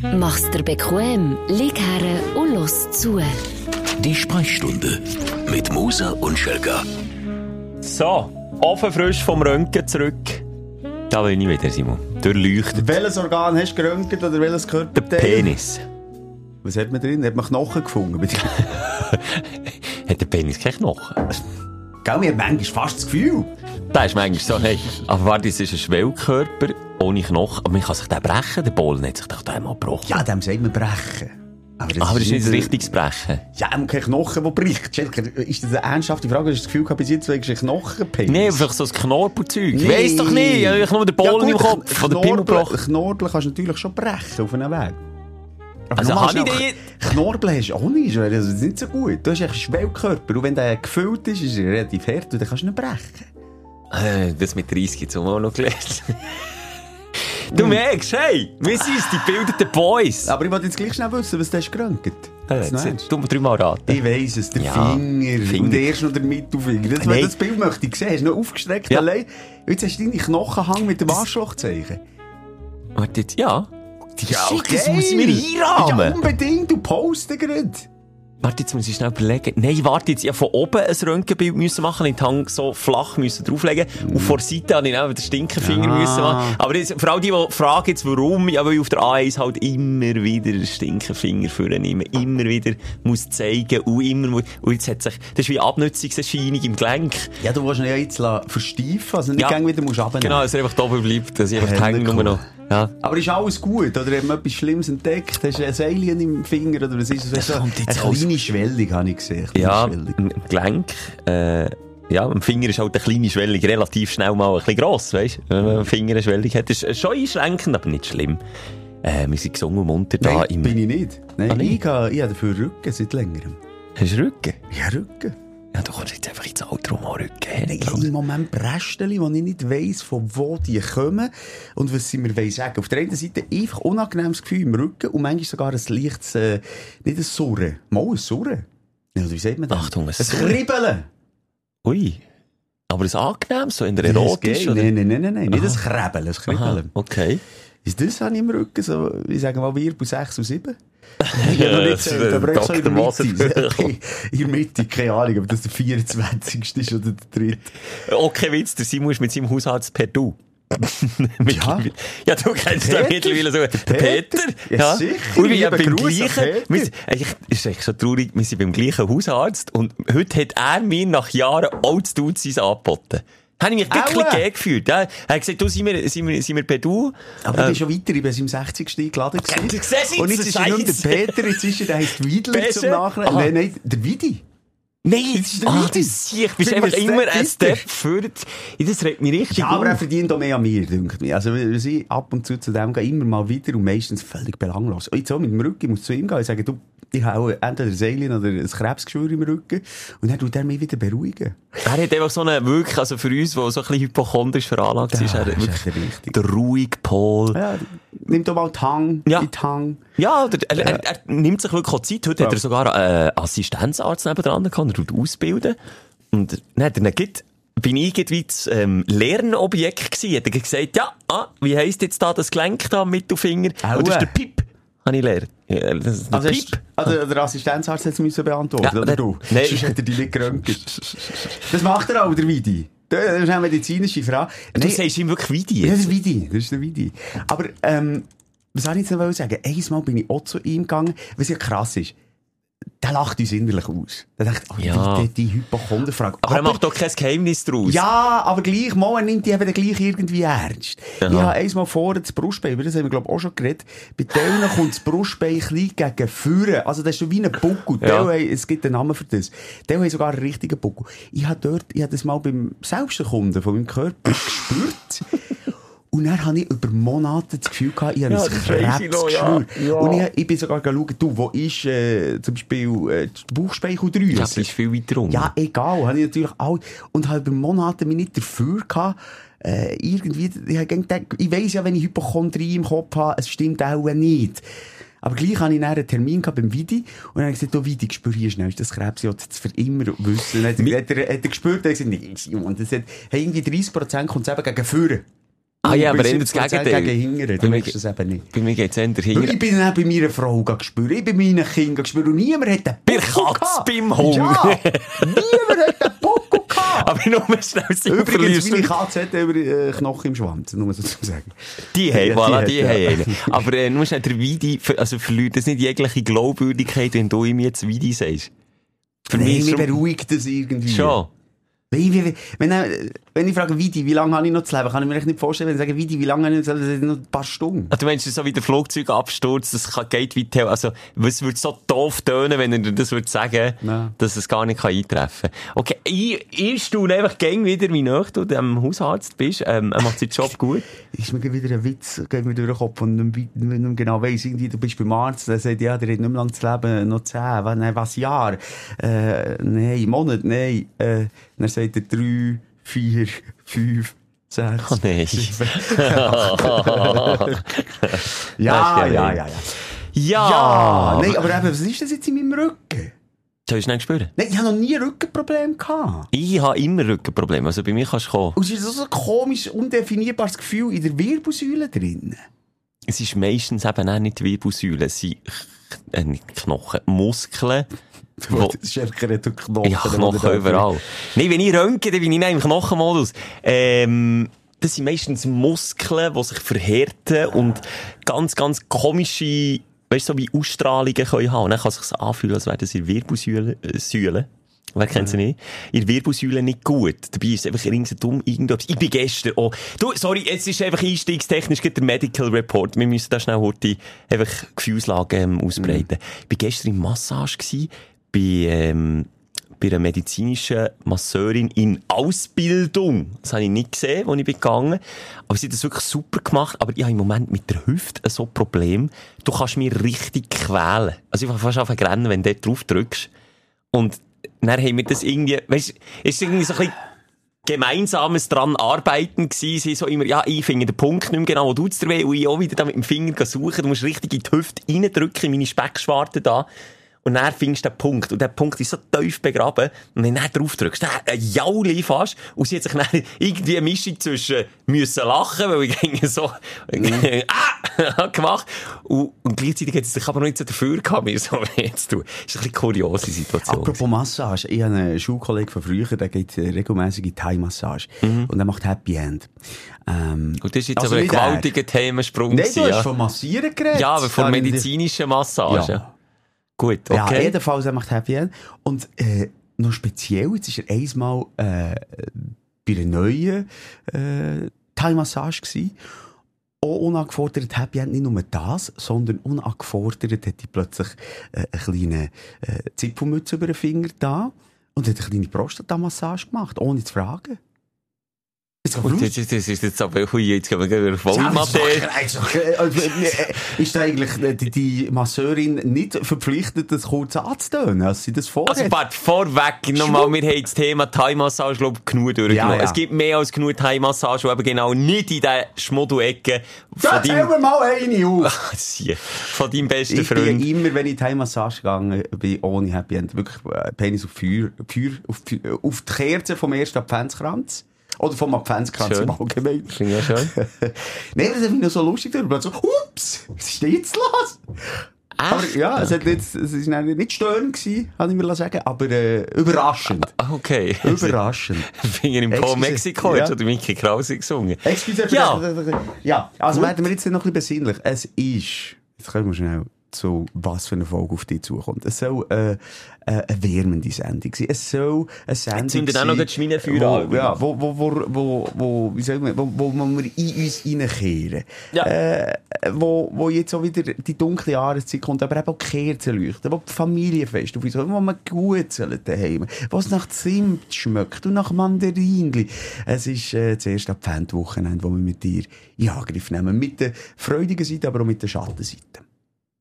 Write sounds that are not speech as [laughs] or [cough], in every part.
Mach's dir bequem, lieg her und los zu. Die Sprechstunde mit Musa und Schelga. So, offen frisch vom Röntgen zurück. Da bin ich wieder, Simon. Durchleuchtet. Welches Organ hast du geröntgt oder welches Der Körperteil? Penis. Was hat man drin? Hat man Knochen gefunden? [laughs] Hat der Penis keinen Knochen? Gell, mir hat manchmal fast das Gefühl. Da ist manchmal so, hey, aber warte, es ist ein Schwellkörper ohne Knochen. Aber man kann sich den brechen. Der Bohlen hat sich doch einmal gebrochen. Ja, dem sagt man brechen. Aber das, aber ist nicht ein richtiges Brechen. Ja, man kein Knochen, der bricht. Ist das eine ernsthafte Frage? Hast du das Gefühl gehabt, bis jetzt wegen Knochenpenis? Nee, einfach so ein Knorpelzeug. Nee. weiss doch nicht. Ich habe nur den Bohlen Ja, im Kopf. Knorpel. Knorpel kannst du natürlich schon brechen auf einem Weg. Aber Also habe ich Knorpel hast du auch nicht, das ist nicht so gut. Du hast einen Schwellkörper und wenn der gefüllt ist, ist er relativ hart und dann kannst du ihn brechen. Äh, das mit 30 jetzt auch noch gelernt. Du merkst, hey, wir sind die bildeten Boys. Aber ich wollte jetzt gleich schnell wissen, was du hast geröntgt. Äh, jetzt meinst Tu mir dreimal raten. Ich weiss es, der Ja, Finger. Finger. Und erst noch der Mittelfinger. Das, Nein. das Bild möchte ich sehen. Hast du noch aufgestreckt Ja. allein? Jetzt hast du deine Knochenhang mit dem Arschlochzeichen. Warte jetzt, ja. Shit, das muss ich mir Ja, einrahmen. unbedingt. Du posten gerade. Warte, jetzt muss ich schnell überlegen. Nein, warte, jetzt, ich hab von oben ein Röntgenbild müssen machen, ich den Hang so flach müssen drauflegen. Und vor Seite habe ich dann den Stinkefinger Ah. müssen machen. Aber das, vor allem die, die fragen jetzt, warum, ja, weil ich auf der A1 halt immer wieder den Stinkefinger vornehme, immer wieder muss zeigen und immer muss, und jetzt hat sich, das ist wie Abnutzungserscheinung im Gelenk. Ja, du willst ihn ja jetzt versteifen, also nicht Ja. wieder musst runternehmen. Genau, dass er einfach da oben bleibt, dass ich einfach die Ja, Hänge cool. nur noch, ja. Aber ist alles gut? Oder haben wir etwas Schlimmes entdeckt? Hast du ein Alien im Finger? Oder was ist das? Das so kommt jetzt kleine Schwellung habe ich gesehen. Ja, im Gelenk, äh, ja, am Finger ist halt eine kleine Schwellung relativ schnell mal ein bisschen gross, weißt Wenn man am Finger eine Schwellung hat. Ist schon einschränkend, aber nicht schlimm. Äh, wir sind gesungen und munter da Nein, im... bin ich nicht. Nein, Ah, ich, habe, ich habe dafür Rücken seit längerem. Hast du Rücken? Ja, Rücken. Ja, du kannst jetzt einfach ins Alter um Rücken Nein, ich habe im Moment Brästchen, wo ich nicht weiss, von wo die kommen und was sie mir sagen. Auf der einen Seite einfach unangenehmes Gefühl im Rücken und manchmal sogar ein leichtes, äh, nicht ein Surren, mal ein Surren. Ja, wie sagt man das? Achtung, ein ein. Kribbeln. Ui. Aber das angenehm, so in der Erotisch, oder? Nein, nein, nein, nein, nein. nicht ein Kribbeln, ein Kribbeln. okay. Ist das habe ich im Rücken so, ich sage mal, Wirbel 6 und 7? [laughs] Ich habe noch nicht gezählt, aber ich so in der. Mitte. Moser. [laughs] in der Mitte, keine Ahnung, ob das der 24. ist oder der 3. Okay, Witz, der Simon ist mit seinem Hausarzt per Du. [laughs] Ja. ja, du kennst den mittlerweile so. Der Peter? Ja, sicher. Und wir Liebe beim gleichen, wir, ist echt so traurig, wir sind beim gleichen Hausarzt und heute hat er mir nach Jahren auch das Dutzis angeboten. Habe ich mich wirklich Aua. gegeben gefühlt. Ja. Er hat gesagt, du, sind wir, sind wir, sind wir per Du? Aber ich bin schon weiter, ich bin seinem 60. eingeladen gewesen. du Und jetzt ist Scheisse. der Peter, jetzt ist er, der heisst Wiedler zum Nachnamen. Aha. Nein, nein, der Widi. Nein, Das ist der ah, Vidi. das ich bist Sind wir einfach ein immer ein? Step für Das regt mich richtig Ja, aber er verdient auch mehr an mir, denkt mir. Also, wenn ich ab und zu zu dem gehe, immer mal wieder und meistens völlig belanglos. Und jetzt auch mit dem Rücken, ich muss zu ihm gehen und sagen, du, ich habe entweder ein Alien oder ein Krebsgeschwür im Rücken. Und dann tut er mich wieder beruhigen. Er hat einfach so eine, wirklich, also für uns, der so ein bisschen hypochondrisch veranlagt ist, er ist wirklich richtig. der ruhige Pol. Ja, nimm doch mal die Hang, Ja. die Hang. Ja, oder, er, er, er nimmt sich wirklich auch Zeit. Heute hat er sogar einen Assistenzarzt nebendran gehabt, der tut ausbilden. Und dann hat er dann gibt, bin ich irgendwie das ähm, Lernobjekt gewesen. Hat er gesagt, ja, ah, wie heisst jetzt da das Gelenk da am Mittelfinger? Aua. Und das ist der Pip. Habe ich gelernt. Ja, das ist Also, hast, also der Assistenzarzt hat es müssen beantworten, Ja, oder der- du? Nein. Sonst hat er dich nicht geröntgt. Das macht er auch, der Vidi. Das ist eine medizinische Frage. Du Nein, sagst ihm wirklich wie die Ja, das jetzt. ist Vidi. Das ist der Vidi. Aber, ähm, was soll ich jetzt noch sagen? Einmal bin ich auch zu ihm gegangen, was ja krass ist. Der lacht uns innerlich aus. Der denkt, oh, Ja. die, die Hypochonderfrage. Aber er macht doch kein Geheimnis draus. Ja, aber gleich, mal, er nimmt die eben gleich irgendwie ernst. Aha. Ich habe einmal vorher das Brustbein, über das haben wir, glaube ich, auch schon geredet. Bei denen kommt das Brustbein ein bisschen gegen Führen. Also, das ist so wie ein Buckel. Ja. Es gibt einen Namen für das. Die haben sogar einen richtigen Buckel. Ich habe dort, ich habe das mal beim Selbsterkunden von meinem Körper gespürt. Und dann habe ich über Monate das Gefühl gehabt, ich habe Ja, ein noch, ja. Krebsgeschwür. Ja. Und ich, ich bin sogar schauen, du, wo ist, äh, zum Beispiel, äh, die Bauchspeicheldrüse? Ja, das ist viel weiter unten. Ja, egal. Habe ich natürlich auch. Und habe über Monate mich nicht dafür gehabt, äh, irgendwie, ich, hab gedacht, ich weiss ja, wenn ich Hypochondrie im Kopf habe, es stimmt auch nicht. Aber gleich hatte ich einen Termin gehabt beim Vidi und dann habe ich gesagt, du Vidi, spür hier schnell, ist das Krebs, das für immer wissen. Und dann hat, er- hat, er, hat er gespürt, und hat gesagt, nee, Simon, das hat, hey, irgendwie 30% kommt es eben gegen Führen. Ah ja, aber eher das 70% Gegenteil. gegen Hingern, Bei du merkst das eben nicht. Bei mir geht's eher Weil hinter. ich bin dann bei meiner Frau gespürt, ich bei meinen Kindern gespürt und niemand hat den Katze, gehabt. beim Hund. Ja, [laughs] niemand hat den Puckel gehabt. Aber nur schnell sie Übrigens, meine Katze hat über äh, Knochen im Schwanz, nur so zu sagen. Die haben, Ja, voilà, die die, ja. haben einen. Aber äh, nur schnell der Vidi, also verliert das nicht jegliche Glaubwürdigkeit, wenn du ihm jetzt Vidi sagst? Für Nein, mich mich beruhigt das irgendwie. Schon. Wie, wenn, äh, wenn ich frage, Vidi, wie lange habe ich noch zu leben, kann ich mir echt nicht vorstellen, wenn ich sage, Vidi, wie lange habe ich noch zu leben, das sind noch ein paar Stunden. Ah, Du meinst, so wie der Flugzeugabsturz, das kann, geht weit her. Also, was würde so doof tönen, wenn er dir das würde sagen, Ja. dass es gar nicht kann eintreffen kann. Okay, ich, ich staune einfach gäng wieder, wie nah du dem Hausarzt bist. Ähm, er macht seinen Job gut. [laughs] Ist mir wieder ein Witz, geht mir durch den Kopf und nicht, nicht genau weiss, irgendwie, du bist beim Arzt, der sagt, ja, der hat nicht mehr lang zu leben, noch zehn, was, nein, was, Jahr? Äh, nein, Monat, nein, äh, dann sagt er drei, vier, fünf, sechs, Oh [laughs] nein. sieben. Ja, ja, ja ja, ja. Ja! Nein, aber eben, was ist das jetzt in meinem Rücken? Soll ich schnell spüren? Nein, ich habe noch nie ein Rückenproblem gehabt. Ich habe immer Rückenprobleme. Also bei mir kannst du kommen. Und es ist so ein komisch, undefinierbares Gefühl in der Wirbelsäule drin. Es ist meistens eben auch nicht Wirbelsäule. Es sind äh, nicht Knochen, Muskeln. [laughs] Das ist einfach ein Knochen. Ja, Knochen überall. Nein, wenn ich röntge, dann bin ich im Knochenmodus. Ähm, das sind meistens Muskeln, die sich verhärten und ganz, ganz komische, weißt du, so wie Ausstrahlungen können haben. Und dann kann es sich anfühlen, als wäre das in der Wirbelsäule, äh, Säule. Wer kennt sie nicht? In der Wirbelsäule nicht gut. Dabei ist es einfach ringsherum irgendetwas. Ich bin gestern auch, du, sorry, jetzt ist einfach einstiegstechnisch der Medical Report. Wir müssen da schnell heute einfach Gefühlslagen ähm, ausbreiten. Ich bin gestern in Massage bei, ähm, bei einer medizinischen Masseurin in Ausbildung. Das habe ich nicht gesehen, als ich bin gegangen. Aber sie hat das wirklich super gemacht. Aber ich habe im Moment mit der Hüfte so ein Problem. Du kannst mich richtig quälen. Also ich kann fast zu rennen, wenn du dort drauf drückst. Und dann haben wir das irgendwie, weißt, ist irgendwie so ein bisschen gemeinsames dran arbeiten gewesen. Sie so immer, ja, ich finde den Punkt nicht mehr genau, wo tut's dir weh, und ich auch wieder da mit dem Finger suchen. Du musst richtig in die Hüfte reindrücken, in meine Speckschwarte da. Und dann findest du den Punkt. Und der Punkt ist so tief begraben. Und wenn du dann drauf drückst, dann ein Jauli fast. Und sie hat sich dann irgendwie eine Mischung zwischen müssen lachen, weil ich irgendwie so, ah, [laughs] gemacht. Und, und gleichzeitig hat sie sich aber noch nicht so dafür gehabt, mir so weh zu tun. Ist ein bisschen kuriose Situation. Apropos Massage, ich habe einen Schulkollegen von früher, der geht regelmäßig in Thai-Massage. Und der macht Happy End. Ähm, Und das ist jetzt Also aber ein er. gewaltiger Themensprung. Nein, du hast ja. von Massieren geredet. ja, aber von medizinischen Massagen. Ja. Gut, Ja, okay. jedenfalls, er macht Happy End. Und äh, noch speziell, jetzt ist er einmal äh, bei einer neuen äh, Thai-Massage. Auch unangefordert Happy End, nicht nur das, sondern unangefordert hat er plötzlich äh, eine kleine äh, Zipfelmütze über den Finger da und hat eine kleine Prostata-Massage gemacht, ohne zu fragen. Gut, das, ist jetzt aber, hui, jetzt gehen wir gleich wieder voll Materie. Ist da eigentlich die, die Masseurin nicht verpflichtet, das kurz anzutönen, als sie das vorhat? Also, warte, vorweg, nochmal, wir haben das Thema Thai-Massage, glaub ich, genug durchgenommen. Ja, ja. Es gibt mehr als genug Thai-Massage, die eben genau nicht in der Schmuddelecke von deinem, mir mal eine auf! [laughs] Sie, von deinem besten Ich bin Freund. immer, wenn ich Heimmassage gegangen bin, ohne Happy End, wirklich äh, Penis auf Feuer, Feuer auf, äh, auf die Kerze vom ersten Adventskranz. Oder vom Adventskranz im Allgemeinen. Ich ja schön. [laughs] Nein, das finde ich noch so lustig. Und plötzlich so, ups, was ist denn jetzt los? Aber ja, es, hat nicht, es dann nicht störend gewesen, kann ich mir sagen, aber äh, überraschend. Ah, Okay. Überraschend. [laughs] Finger im Po. Mexiko, Ja. jetzt hat Mickey Krause gesungen. Excuse, Ja. ja, also werden wir jetzt noch ein bisschen besinnlich. Es ist, jetzt können wir schnell zu was für eine Folge auf dich zukommt. Es soll äh, äh, eine wärmende Sendung sein. Es soll eine Sendung zündet auch sein, noch gleich die Schminenfeuer an, wo, ja, wo, wo, wo, wo, wo, wie sagen wir, wo, wo wir in uns reinkehren. Ja. Äh, wo, wo jetzt auch wieder die dunkle Jahreszeit kommt, aber eben auch Kerzen leuchten, wo die Familienfest auf uns kommen, wo man gut daheim, wo es nach Zimt schmeckt und nach Mandarinli. Es ist äh, das erste Adventwochenende, wo wir mit dir in Angriff nehmen. Mit der freudigen Seite, aber auch mit der Schattenseite.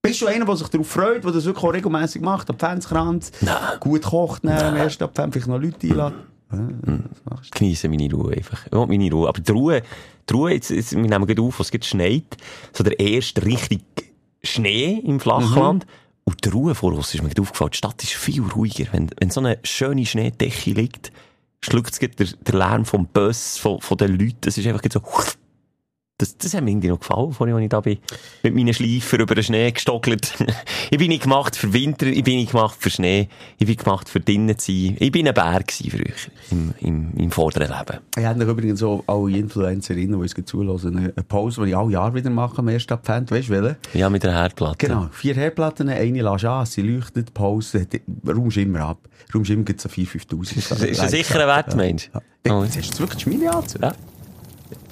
Bist du einer, der sich darauf freut, der das wirklich auch regelmässig macht, Adventskranz, gut kocht, ne, am ersten Advent, vielleicht noch Leute einladen? Das machst du. genieße meine Ruhe einfach. Ich will meine Ruhe. Aber die Ruhe, die Ruhe jetzt, jetzt, wir nehmen gerade auf, was es schneit. So der erste richtig Schnee im Flachland. Und die Ruhe vor uns ist mir aufgefallen. Die Stadt ist viel ruhiger. Wenn, wenn so eine schöne Schneedecke liegt, schluckt es der, der Lärm vom Bus, von, von den Leuten. Es ist einfach so, Das, das hat mir irgendwie noch gefallen, vorhin, als ich da bin, mit meinen Schleifer über den Schnee gestockelt. [laughs] ich bin nicht gemacht für Winter, ich bin nicht gemacht für Schnee, ich bin gemacht für drinnen zu sein. Ich bin ein Bär gewesen früher, im, im, im vorderen Leben. Ich habe übrigens auch alle Influencerinnen, die uns zulassen, eine Pause, die ich alle Jahre wieder mache am 1. Advent. Weißt du, welche? Ja, mit der Herdplatte. Genau. Vier Herdplatten, eine lässt an, sie leuchtet, Pause, räumst immer ab. Räumst immer so 4'000, 5'000. [laughs] Das ist ein sicherer Wert, meinst du? Ja. Oh. Hast du wirklich Schmiede angezogen? Ja.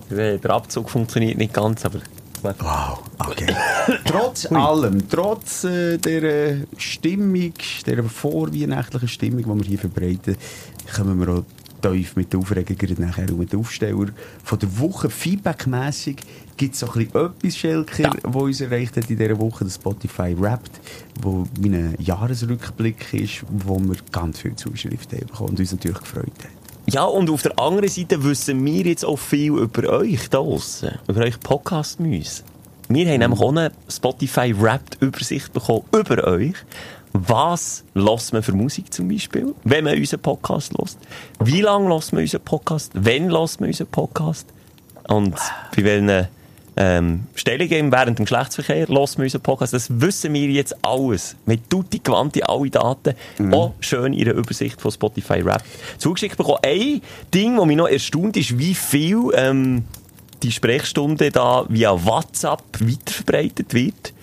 Der Abzug funktioniert nicht ganz, aber... Wow, okay. [coughs] trotz allem, trotz äh, der Stimmung, der vorweihnachtlichen Stimmung, die wir hier verbreiten, kommen wir auch tief mit den Aufregern nachher und mit den Aufsteller von der Woche. Feedbackmässig gibt es so ein bisschen etwas, Schelker, Ja. wo uns erreicht hat in dieser Woche, das Spotify Wrapped, wo mein Jahresrückblick ist, wo wir ganz viele Zuschriften bekommen und uns natürlich gefreut haben. Ja, und auf der anderen Seite wissen wir jetzt auch viel über euch da draussen. Über euch Podcast-Müs. Wir haben nämlich auch eine Spotify-Wrapped-Übersicht bekommen über euch. Was lässt man für Musik zum Beispiel, wenn man unseren Podcast lässt? Wie lange lässt man unseren Podcast? Wann lässt man unseren Podcast? Und bei welchen ähm, Stellungen während dem Geschlechtsverkehr lässt man unseren Podcast? Das wissen wir jetzt alles. Mit tutti quanti alle Daten. Auch schön in der Übersicht von Spotify Rap zugeschickt bekommen. Ein Ding, das mich noch erstaunt ist, wie viel ähm, die Sprechstunde da via WhatsApp weiterverbreitet wird.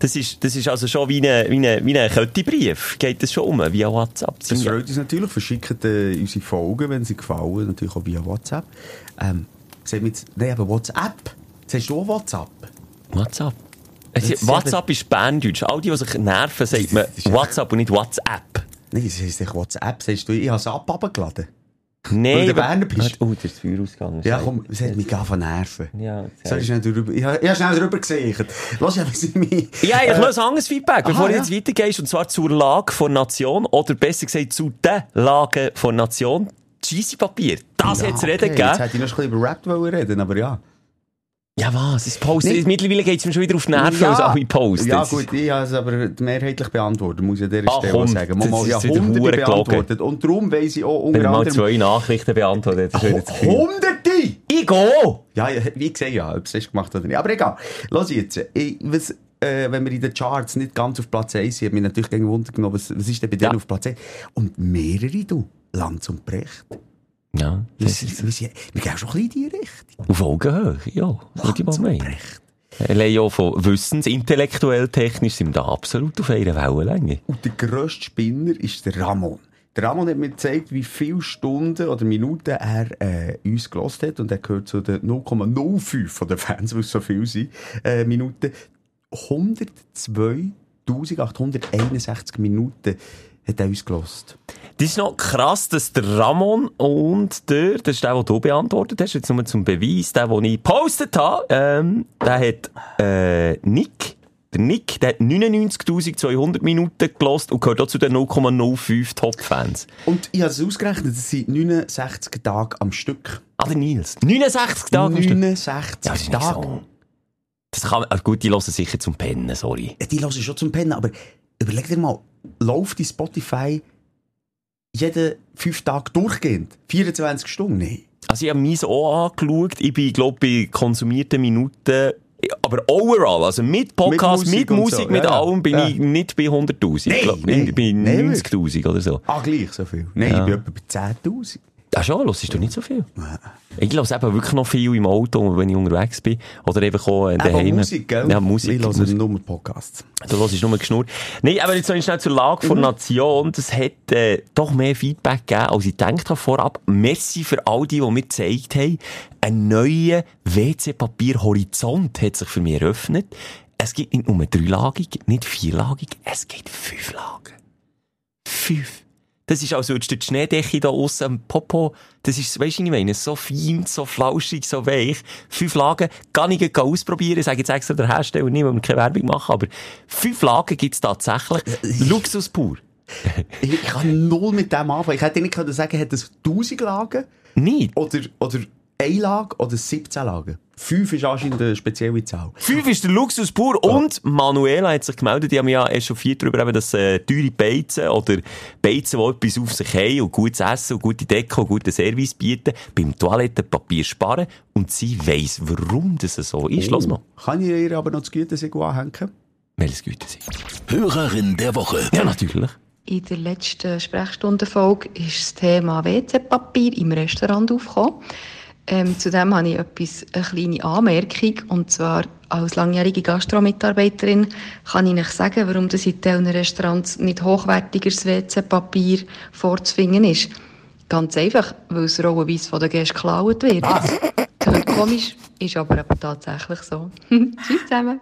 Das ist, das ist also schon wie ein wie eine, wie ein Köttibrief. Geht das schon um, via WhatsApp? Das freut uns natürlich. Verschickt äh, unsere Folgen, wenn sie gefallen, natürlich auch via WhatsApp. Ähm, sagen wir jetzt, nein, aber WhatsApp. Jetzt hast du auch WhatsApp. WhatsApp. Es ist, WhatsApp ist Berndeutsch. All die, die sich nerven, sagt man ist- WhatsApp und nicht WhatsApp. Nein, es heisst nicht WhatsApp. Sagst du, ich habe es ab abgeladen. Nein, Weil du Berner bist. Oh, da ist das Feuer ausgegangen. Ja, komm, es hat mich gar von nerven. Ja, Soll ich schnell drüber, ich habe ich habe schnell drüber gesehen. Lass ja, wie mich, Ja, eigentlich noch ein anderes Feedback, bevor du ja. jetzt weitergehst, und zwar zur Lage von Nation, oder besser gesagt zu der Lage von Nation. Cheesy Papier. Das Ja, hat es reden okay, gegeben. Jetzt hätte ich noch ein bisschen über Rap reden, aber ja. Ja, was? Es postet. Nee. Mittlerweile geht es mir schon wieder auf die Nerven, als alle posten. Ja, gut, ich habe es aber mehrheitlich beantwortet, muss ich an dieser Ah, Stelle sagen. das ist ich habe wieder hunderte beantwortet. Und darum weiss ich auch Wenn unter er mal anderem... zwei Nachrichten beantwortet, das ist. Hunderte! Ich gehe! Ja, ja, wie gesagt, ja, ob es hast gemacht oder nicht. Aber egal. Lass jetzt. Ich, was, äh, wenn wir in den Charts nicht ganz auf Platz 1 sind, hat mich natürlich gegen Wunder genommen, was, was ist denn bei denen Ja. auf Platz 1? Und mehrere, du. Lanz und Brecht. Ja, Wir, das ist wir, sind, wir gehen schon ein bisschen in die Richtung. auf Augenhöhe, ja. Würde ich mal meinen. Allein auch von Wissens, intellektuell, technisch sind wir da absolut auf einer Wellenlänge. Und der grösste Spinner ist der Ramon. Der Ramon hat mir gezeigt, wie viele Stunden oder Minuten er äh, uns gelost hat. Und er gehört zu den 0,05 von den Fans, weil es so viel sind, äh, Minuten. 102.861 Minuten hat er uns gelost. Das ist noch krass, dass der Ramon und der, das ist der, den du beantwortet hast, jetzt nur zum Beweis, der, den ich gepostet habe, ähm, der hat, äh, Nick, der Nick, der hat 99.200 Minuten gelost und gehört auch zu den 0,05 Top-Fans. Und ich habe es ausgerechnet, das sind 69 Tage am Stück. Ah, der Nils. 69 Tage am Stück. 69 Ja, Tage. so. Das kann, also gut, die hören sicher zum Pennen, sorry. Ja, die hören schon zum Pennen, aber überleg dir mal, läuft die Spotify jeden fünf Tage durchgehend? 24 Stunden? Nein. Also ich habe meins auch angeschaut. Ich bin, glaube bei konsumierten Minuten, aber overall, also mit Podcast, mit Musik und Musik, so, mit ja, allem, bin Ja. ich nicht bei 100'000. Nein, ich glaube, bin nein, 90'000 oder so. Ah, gleich so viel? Nein, Ja. ich bin etwa bei 10'000. Ja schon, hörst du nicht so viel? Ich höre eben wirklich noch viel im Auto, wenn ich unterwegs bin. Oder einfach auch äh, Aber daheim. Musik, gell? Ja, Musik. Ich höre nur Podcasts. Du hörst nur geschnurrt. Nein, aber jetzt noch schnell zur Lage Mhm. von Nation. Das hat äh, doch mehr Feedback gegeben, als ich gedacht habe vorab. Merci für all die, die mir gezeigt haben. Ein neuer WC-Papier-Horizont hat sich für mich eröffnet. Es gibt nicht nur dreilagig, nicht vierlagig, es gibt fünf Lagen. Fünf. Das ist also die Schneedecke da aussen am Popo. Das ist, weisst du, ich meine? So fein, so flauschig, so weich. Fünf Lagen. Kann ich ausprobieren. Ich sage jetzt extra der Hersteller nicht, weil wir keine Werbung machen. Aber fünf Lagen gibt's tatsächlich. Luxus pur. [laughs] Ich kann null mit dem anfangen. Ich hätte nicht können sagen, hat es 1000 Lagen Nicht. oder, oder Einlage oder 17 Lagen? Fünf ist anscheinend eine spezielle Zahl. Fünf ist der Luxus pur. Und Manuela hat sich gemeldet, die haben ja echauffiert darüber, eben, dass äh, teure Beizen oder Beizen, die etwas auf sich haben und gutes Essen und gute Deko und guten Service bieten, beim Toilettenpapier sparen. Und sie weiss, warum das so ist. Lass mal. Kann ich ihr aber noch das Gütesiegel anhängen? Welches Güte sie? Hörerin der Woche. Ja, natürlich. In der letzten Sprechstundenfolge ist das Thema WC-Papier im Restaurant aufgekommen. Ähm, zudem habe ich etwas, eine kleine Anmerkung. Und zwar, als langjährige Gastromitarbeiterin kann ich nicht sagen, warum das in diesen Restaurants nicht hochwertigeres WC-Papier vorzufinden ist. Ganz einfach, weil es rollenweise von den Gästen geklaut wird. Klingt komisch, ist aber, aber tatsächlich so. [laughs] Tschüss zusammen.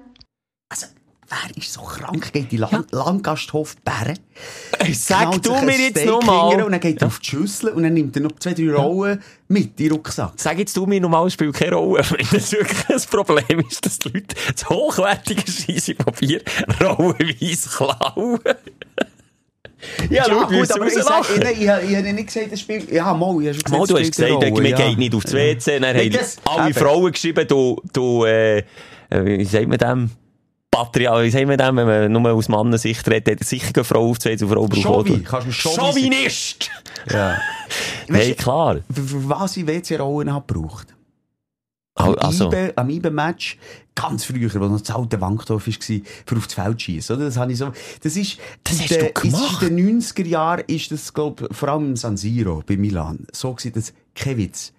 Also, wer ist so krank? Geht in Lang Langgasthof Bären. Sag du mir jetzt nochmal. Und dann geht er auf die Schüssel und dann nimmt er noch zwei, drei Rollen mit in den Rucksack. Sag jetzt du mir normal spielt keine Rolle. [laughs] Wenn das wirklich ein Problem ist, dass die Leute das hochwertige Scheissepapier rollenweise klauen. [laughs] ja, schau, wie gut, aber ich, sag, ich, ich, ich, habe nicht gesagt, das Spiel... Ja, mal, ich habe schon Mal, du hast gesagt, eine man ja. geht nicht aufs WC. Dann Nee, haben alle. Frauen geschrieben, du, du, äh, wie sagt man dem? Patriarch, wie sagt man dem, wenn man nur aus Mannensicht redet, hat sicher eine Frau und Frau braucht auch- kannst du Chauvi sagen? Chauvinist! Ja. [laughs] Nein, klar. Für, für was ich WC-Rollen habe gebraucht. Am Also, IBE-Match, ganz früher, wo noch das alte Wankdorf war, für aufs Feld schießen, oder? Das habe ich so, das ist, Das hast den- du gemacht? In den 90er Jahren ist das, glaub, vor allem im San Siro, bei Milan, so gewesen, dass kein Witz,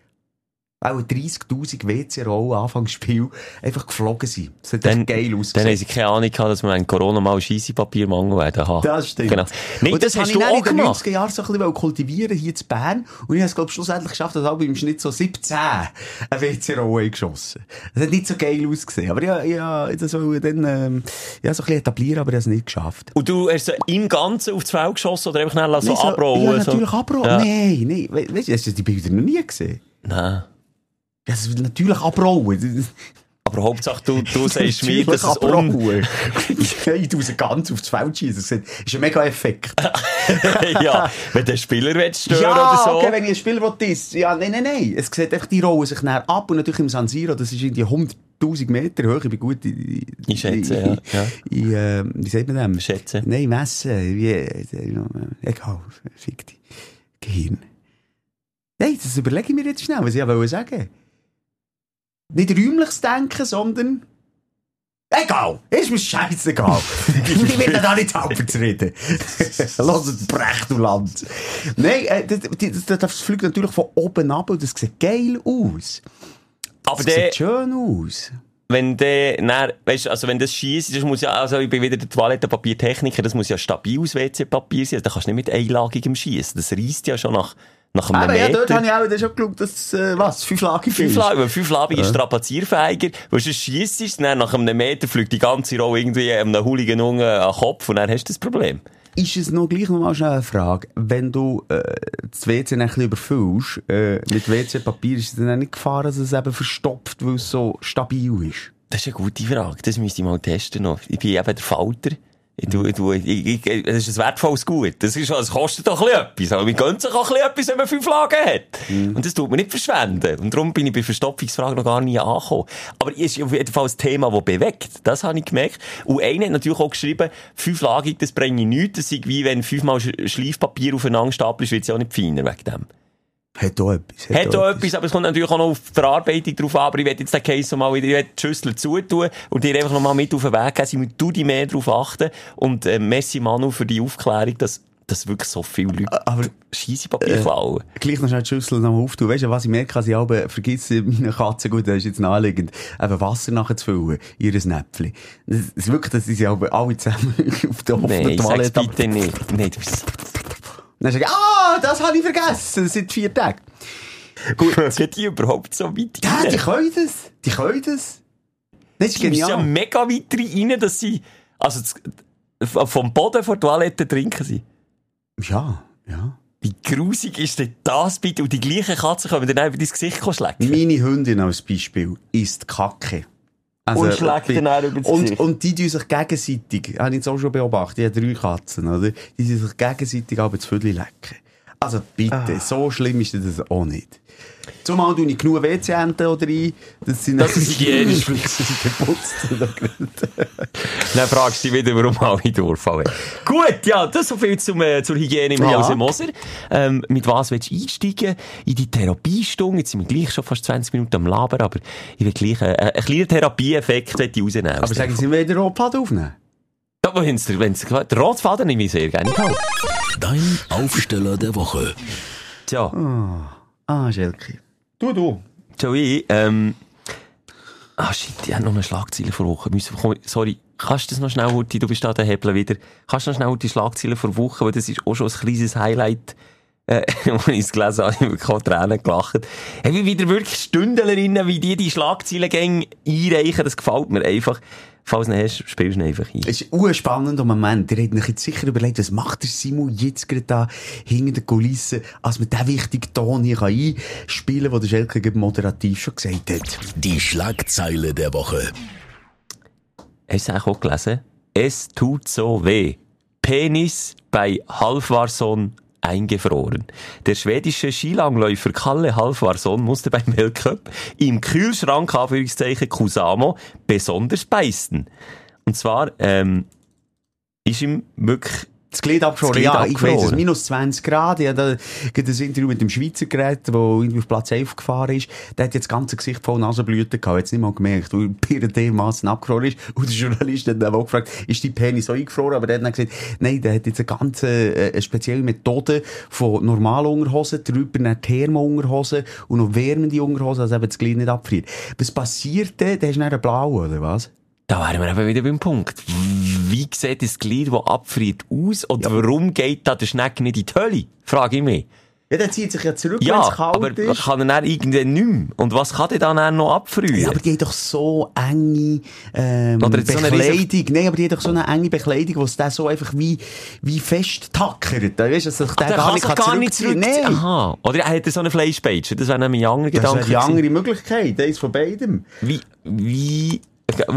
auch 30.000 WC-Rollen Anfangsspiel einfach geflogen sind. Das hat dann, geil dann haben ausgesehen. sie keine Ahnung gehabt, dass wir in Corona mal Scheissepapiermangel werden haben. Das stimmt. Genau. Nein, und das, das, hast ich du auch in den gemacht. 90er Jahren so ein bisschen kultivieren hier in Bern. Und ich habe es, glaube ich, schlussendlich geschafft, dass ich im Schnitt so 17 eine WC-Rolle geschossen Das hat nicht so geil ausgesehen. Aber ja, ja, das wollte dann, ähm, ja, so ein bisschen etablieren, aber ich habe es nicht geschafft. Und du hast so im Ganzen aufs Feld geschossen oder einfach schnell so Nein, abrollen? Ja, so? natürlich abrollen. Ja. Nein, nein. We weißt du, hast du die Bilder noch nie gesehen? Nein. Ja, das ist natürlich abrollen. Aber Hauptsache, du, du [laughs] sagst mir, dass es un... abrollen. ich tue sie ganz aufs Feld schießen. Das ist ein mega Effekt. [laughs] ja, wenn der Spieler stören ja, oder so. okay, wenn ich ein Spieler das, ja, nein, nein, nein. Es sieht einfach, die rollen sich näher ab und natürlich im San Siro, das ist irgendwie 100.000 Meter hoch, ich bin gut in, Ich schätze, ja, ja. In, äh, wie sagt man dem? Schätze. Nein, messen, wie, äh, egal, fick dich. Gehirn. Nein, das überlege ich mir jetzt schnell, was ich wollte sagen. Nicht räumliches Denken, sondern... Egal, ist mir scheißegal. [laughs] ich will da nicht halber zu reden. Lass Brecht, du Land. Nein, äh, das, das, das fliegt natürlich von oben ab und das sieht geil aus. Aber Das der, sieht schön aus. wenn der, dann, weißt, also wenn das schießt, das muss ja, also ich bin wieder der Toilettenpapiertechniker, das muss ja stabiles WC-Papier sein, also da kannst du nicht mit einlagigem schießen. Das reißt ja schon nach, nach einem Aber ja, Meter. dort habe ich auch schon geschaut, dass, äh, was, fünf Lagen Fünflabig, weil fünflabig ist strapazierfähiger, weil sonst schiesst es, dann nach einem Meter fliegt die ganze Rolle irgendwie einem Hooligan an den Kopf und dann hast du das Problem. Ist es noch gleich noch mal schnell eine Frage, wenn du äh, das WC ein bisschen überfüllst, äh, mit WC-Papier, ist es dann auch nicht Gefahr, dass es eben verstopft, weil es so stabil ist? Das ist eine gute Frage. Das müsste ich mal testen noch. Ich bin eben der Falter. Ich, tu- ich, tu- ich, ich, das ist ein wertvolles Gut. Das, ist, es kostet doch ein bisschen etwas. Aber man gönnt sich auch ein bisschen etwas, wenn man fünf Lagen hat. Und das tut man nicht verschwenden. Und darum bin ich bei Verstopfungsfragen noch gar nie angekommen. Aber es ist auf jeden Fall ein Thema, das bewegt. Das habe ich gemerkt. Und einer hat natürlich auch geschrieben, fünflagig, das bringe ich nichts. Das ist wie wenn fünfmal Sch- Schleifpapier aufeinander stapelst, wird es ja auch nicht feiner wegen dem. Hat auch etwas. Hat auch etwas, aber es kommt natürlich auch noch auf die Verarbeitung drauf an. Aber ich werde jetzt den Case noch mal wieder, ich werde die Schüssel zutun und dir einfach noch mal mit auf den Weg geben. Sie müssen du die mehr drauf achten. Und, äh, merci Manu für die Aufklärung, dass, dass wirklich so viele Leute Aber Scheissepapier Äh, klauen. gleich noch schnell die Schüssel noch mal auftun. Weißt du, was ich merke, dass ich aber vergesse, meine Katze, gut, das ist jetzt naheliegend, eben Wasser nachher zu füllen, ihr Näpfchen. Das ist wirklich, das ist ja aber alle zusammen [laughs] auf der offenen Nein, Toilette. bitte nicht. Nein, du bist, Dann sage ich, ah, das habe ich vergessen, das sind vier Tage. Gut. geht die überhaupt so weit Ja, die können das. Die können das. Das ist Die müssen ja genial. mega weit rein, dass sie, also, vom Boden vor der Toilette trinken sie. Ja, ja. Wie grusig ist denn das bitte? Und die gleichen Katzen können dann einfach dein Gesicht schlecken. Meine Hündin als Beispiel isst Kacke. Also, Und schlägt bei- dann auch und, und die tun sich gegenseitig, habe ich jetzt auch schon beobachtet, ich habe drei Katzen, oder? Die tun sich gegenseitig aber Viertel lecken. Also bitte, so schlimm ist das auch nicht. Zumal du nicht genug WC-Enten oder ein, das sind Das ist [laughs] hygienisch. das ist geputzt. Dann fragst du dich wieder, warum alle durchfallen. Gut, ja, das so viel zum, äh, zur Hygiene im Ja. Hause Moser. Ähm, mit was willst du einsteigen? In die Therapiestunde? Jetzt sind wir gleich schon fast 20 Minuten am Labern, aber ich will gleich äh, einen kleinen Therapieeffekt rausnehmen. Aber sagen Sie, wir wieder Rotpad aufnehmen? Da, wenn's, der- wenn's, der Rotfaden nehme ich sehr gerne. Dein Aufsteller der Woche. Tja, Ah, Schelke. Du, du. Joey, ähm, ah shit, ich habe noch eine Schlagzeile vor Woche. Sorry, kannst du das noch schnell, Hurti, du bist da der Hebel wieder. Kannst du noch schnell die Schlagzeile vor Woche, weil das ist auch schon ein kleines Highlight, äh, [laughs] als ich es gelesen habe, ich habe wirklich auch Tränen gelacht. Hey, wie wieder wirklich Stündlerinnen, wie die die Schlagzeilen einreichen, das gefällt mir einfach. Falls du ihn hast, spielst du ihn einfach ein. Es ist ein spannender Moment. Ihr habt euch jetzt sicher überlegt, was macht der Simon jetzt gerade da hinter den Kulissen, als man diesen wichtigen Ton hier einspielen kann, den der Schelke moderativ schon gesagt hat. Die Schlagzeile der Woche. Hast du es eigentlich auch gelesen? Es tut so weh. Penis bei Halfvarsson eingefroren. Der schwedische Skilangläufer Kalle Halfvarsson musste beim Weltcup im Kühlschrank, Anführungszeichen, Kusamo, besonders beißen. Und zwar, ähm, ist ihm wirklich Das Glied abgefroren, Das Glied ja, ich abgefroren. weiss es, minus 20 Grad. Ich habe da ein Interview mit dem Schweizer geredet, der irgendwie auf Platz 11 gefahren ist. Der hat jetzt das ganze Gesicht voll Nasenblüten gehabt, jetzt nicht mal gemerkt, weil er dermassen abgefroren ist. Und der Journalist hat dann auch gefragt, ist die Penis so eingefroren? Aber der hat dann gesagt, nein, der hat jetzt eine ganz äh, eine spezielle Methode von normalen Unterhosen, drüber eine Thermo-Unterhosen und noch wärmende Unterhosen, dass eben das Glied nicht abfriert. Was passiert denn? Der ist dann blau, oder was? Da wären wir eben wieder beim Punkt. Wie sieht das Glied, das abfriert, aus? Und warum geht da der Schneck nicht in die Hölle? Frage ich mich. Ja, der zieht sich ja zurück, wenn Ja, es kalt aber ist. kann er dann irgendwann nicht mehr? Und was kann der dann dann noch abfrieren? Ja, aber die haben doch so enge ähm, Oder jetzt so eine Bekleidung. Nein, aber die haben doch so eine enge Bekleidung, wo es den so einfach wie, wie fest tackert. Weißt du, dass sich der der gar nicht, kann gar nicht. Nein. Aha. Oder er hat so eine Fleischpeitsche. Das wäre nämlich ein anderer Das Gedanke. wäre die gewesen. andere Möglichkeit. Eins von beidem. Wie, wie,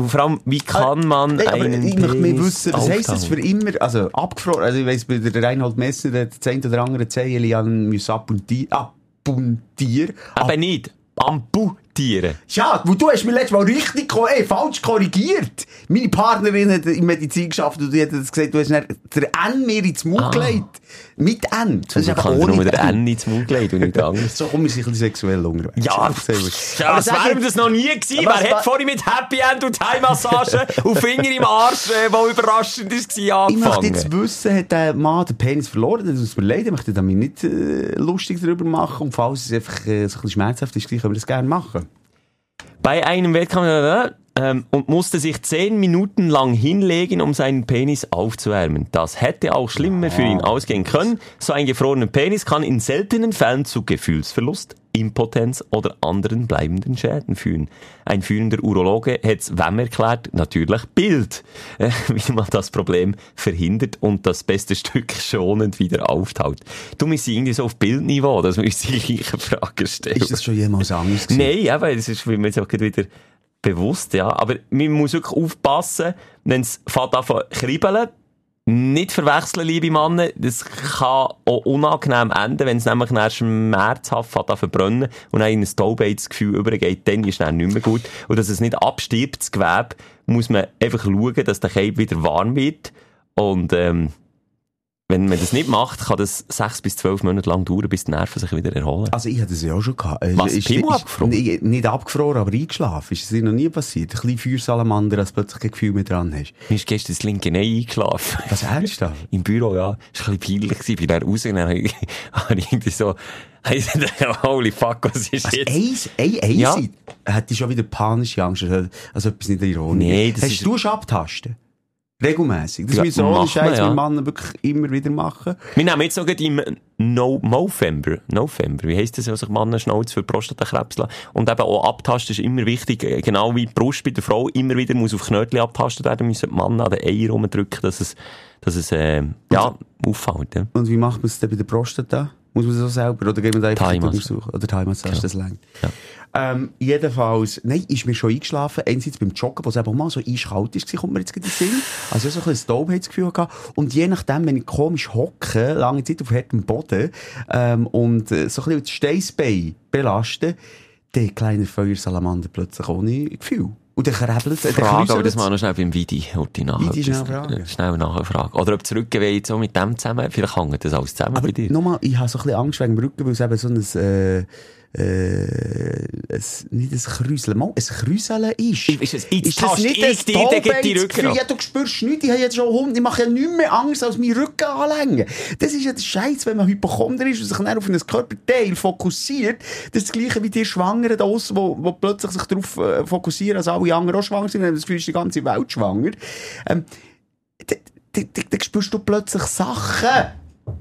vor allem, wie kann man Nein, aber einen ich möchte mehr wissen, was heisst das für immer, also abgefroren, also ich weiss, bei der Reinhold Messner, der das eine oder andere Zehen an abpuntieren, abpuntieren. Eben nicht. Amputieren. Ja, wo du hast mir letztes Mal richtig, ey, falsch korrigiert. Meine Partnerin hat in Medizin geschafft und die hat das gesagt, du hast der N mir ins Maul Ah. gelegt. Mit N. Das ist dir ohne nur der N. Ins Maul gelegt und nicht anderes. So komme ich sich ein bisschen sexuell unterwegs. Ja, ja Aber das wäre das noch nie gewesen. Wer hat vorhin mit Happy End und Thai-Massage [laughs] und Finger im Arsch, äh, wo überraschend ist, war, Ich möchte angefangen? jetzt wissen, hat der Mann den Penis verloren? Das tut mir leid, ich möchte damit nicht äh, lustig darüber machen. Und falls es einfach äh, so ein bisschen schmerzhaft ist, können wir das gerne machen. bei einem Wettkampf ähm, und musste sich zehn Minuten lang hinlegen, um seinen Penis aufzuwärmen. Das hätte auch schlimmer für ihn ausgehen können. So ein gefrorener Penis kann in seltenen Fällen zu Gefühlsverlust, Impotenz oder anderen bleibenden Schäden führen. Ein führender Urologe hat es wem erklärt? Natürlich Bild, äh, [laughs] wie man das Problem verhindert und das beste Stück schonend wieder auftaut. Du, sind irgendwie so auf Bildniveau, dass wir uns die gleichen [laughs] Fragen stellen. Ist das schon jemals anders gewesen? Nein, aber es ist mir jetzt auch gerade wieder bewusst, ja. Aber man muss wirklich aufpassen, wenn es fängt an kribbeln, nicht verwechseln, liebe Männer, das kann auch unangenehm enden, wenn es nämlich dann schmerzhaft fängt an verbrennen und dann in ein Taubheitsgefühl übergeht, dann ist es nicht mehr gut. Und dass es nicht abstirbt, das Gewebe, muss man einfach schauen, dass der Keim wieder warm wird. Und ähm, wenn man das nicht macht, kann das sechs bis zwölf Monate lang dauern, bis die Nerven sich wieder erholen. Also ich hatte das ja auch schon gehabt. Äh, Was, ist, Pimmel ist, abgefroren? Nee, nicht abgefroren, aber eingeschlafen. Ist das dir noch nie passiert? Ein bisschen Feuersalamander, dass du plötzlich kein Gefühl mehr dran hast. Mir ist gestern das linke Ei eingeschlafen. Was ernsthaft? [laughs] Im Büro, ja. Das war ein bisschen peinlich. Ich bin dann [laughs] habe ich irgendwie so, [laughs] holy fuck, was ist Was, jetzt? eins, ein, ein Ja. Hätte ich schon wieder panische Angst, also also etwas nicht ironisch. Nee, das Hast ist- du schon abtasten? Regelmäßig. Das Ja, müssen man, Scheiß ja. mit Männern wirklich immer wieder machen. Wir nehmen jetzt noch im no November, November, wie heisst das, was sich Männer Schnauze für Prostatakrebs lassen. Und eben auch abtasten ist immer wichtig, äh, genau wie die Brust bei der Frau immer wieder muss auf Knötchen abtastet werden, müssen die Männer an den Eier rumdrücken, dass es, dass es, äh, ja, auffällt, ja. Und wie macht man es denn bei der Prostata? Muss man so selber, oder gehen wir da einfach Massage. untersuchen? Oder Thai-Massage, Genau. das längt. Ja. Ähm, jedenfalls, nein, ist mir schon eingeschlafen. Einerseits beim Joggen, wo es eben mal so eiskalt ist, kommt mir jetzt gerade in den Sinn. Also so ein bisschen Dopeheitsgefühl gehabt. Und je nachdem, wenn ich komisch hocke, lange Zeit auf hartem Boden, ähm, und äh, so ein bisschen das Steißbein belaste, dann kleine Feuersalamander plötzlich ohne Gefühl. Und dann krebelt es, Frage, aber das mal noch schnell beim Vidi, Horti nach. Vidi schnell fragen. Schnell nachfragen. Oder ob zurückgehen so mit dem zusammen, vielleicht hängt das alles zusammen Aber bei dir. nochmal, ich habe so ein bisschen Angst wegen dem Rücken, weil es eben so ein, äh, äh, ein, nicht ein Krüseln, mal ein Krüseln ist. Ist es- ist das nicht ich ein Taubheitsgefühl? Ja, du spürst nichts, ich habe jetzt schon Hund, ich mache ja nichts mehr Angst, als meinen Rücken anlängen. Das ist ja der Scheiß, wenn man Hypochonder ist und sich dann auf ein Körperteil fokussiert. Das ist das Gleiche wie die Schwangeren da draussen, wo, wo plötzlich sich darauf äh, fokussieren, als alle anderen auch schwanger sind, und haben das Gefühl, ist die ganze Welt schwanger. Ähm, da, da, da, da spürst du plötzlich Sachen.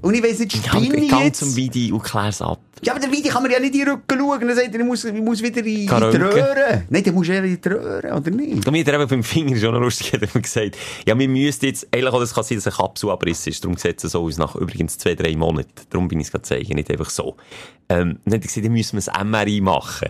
Und ich weiss nicht, spinne ich ich jetzt? zum Vidi und klär's ab. Ja, aber der Vidi kann mir ja nicht in den Rücken schauen. Dann sagt er, ich muss, ich muss wieder in, in die. Röhre. Nein, der muss eher in die Röhre, oder nicht? Und mir hat er eben beim Finger schon lustig hat er gesagt, ja, wir müssten jetzt, eigentlich auch das kann sein, dass ein Kapselabriss ist, darum sieht es so aus, nach übrigens zwei, drei Monaten. Darum bin ich es gerade zeigen, nicht einfach so. Ähm, dann hat er gesagt, dann müssen wir ein MRI machen.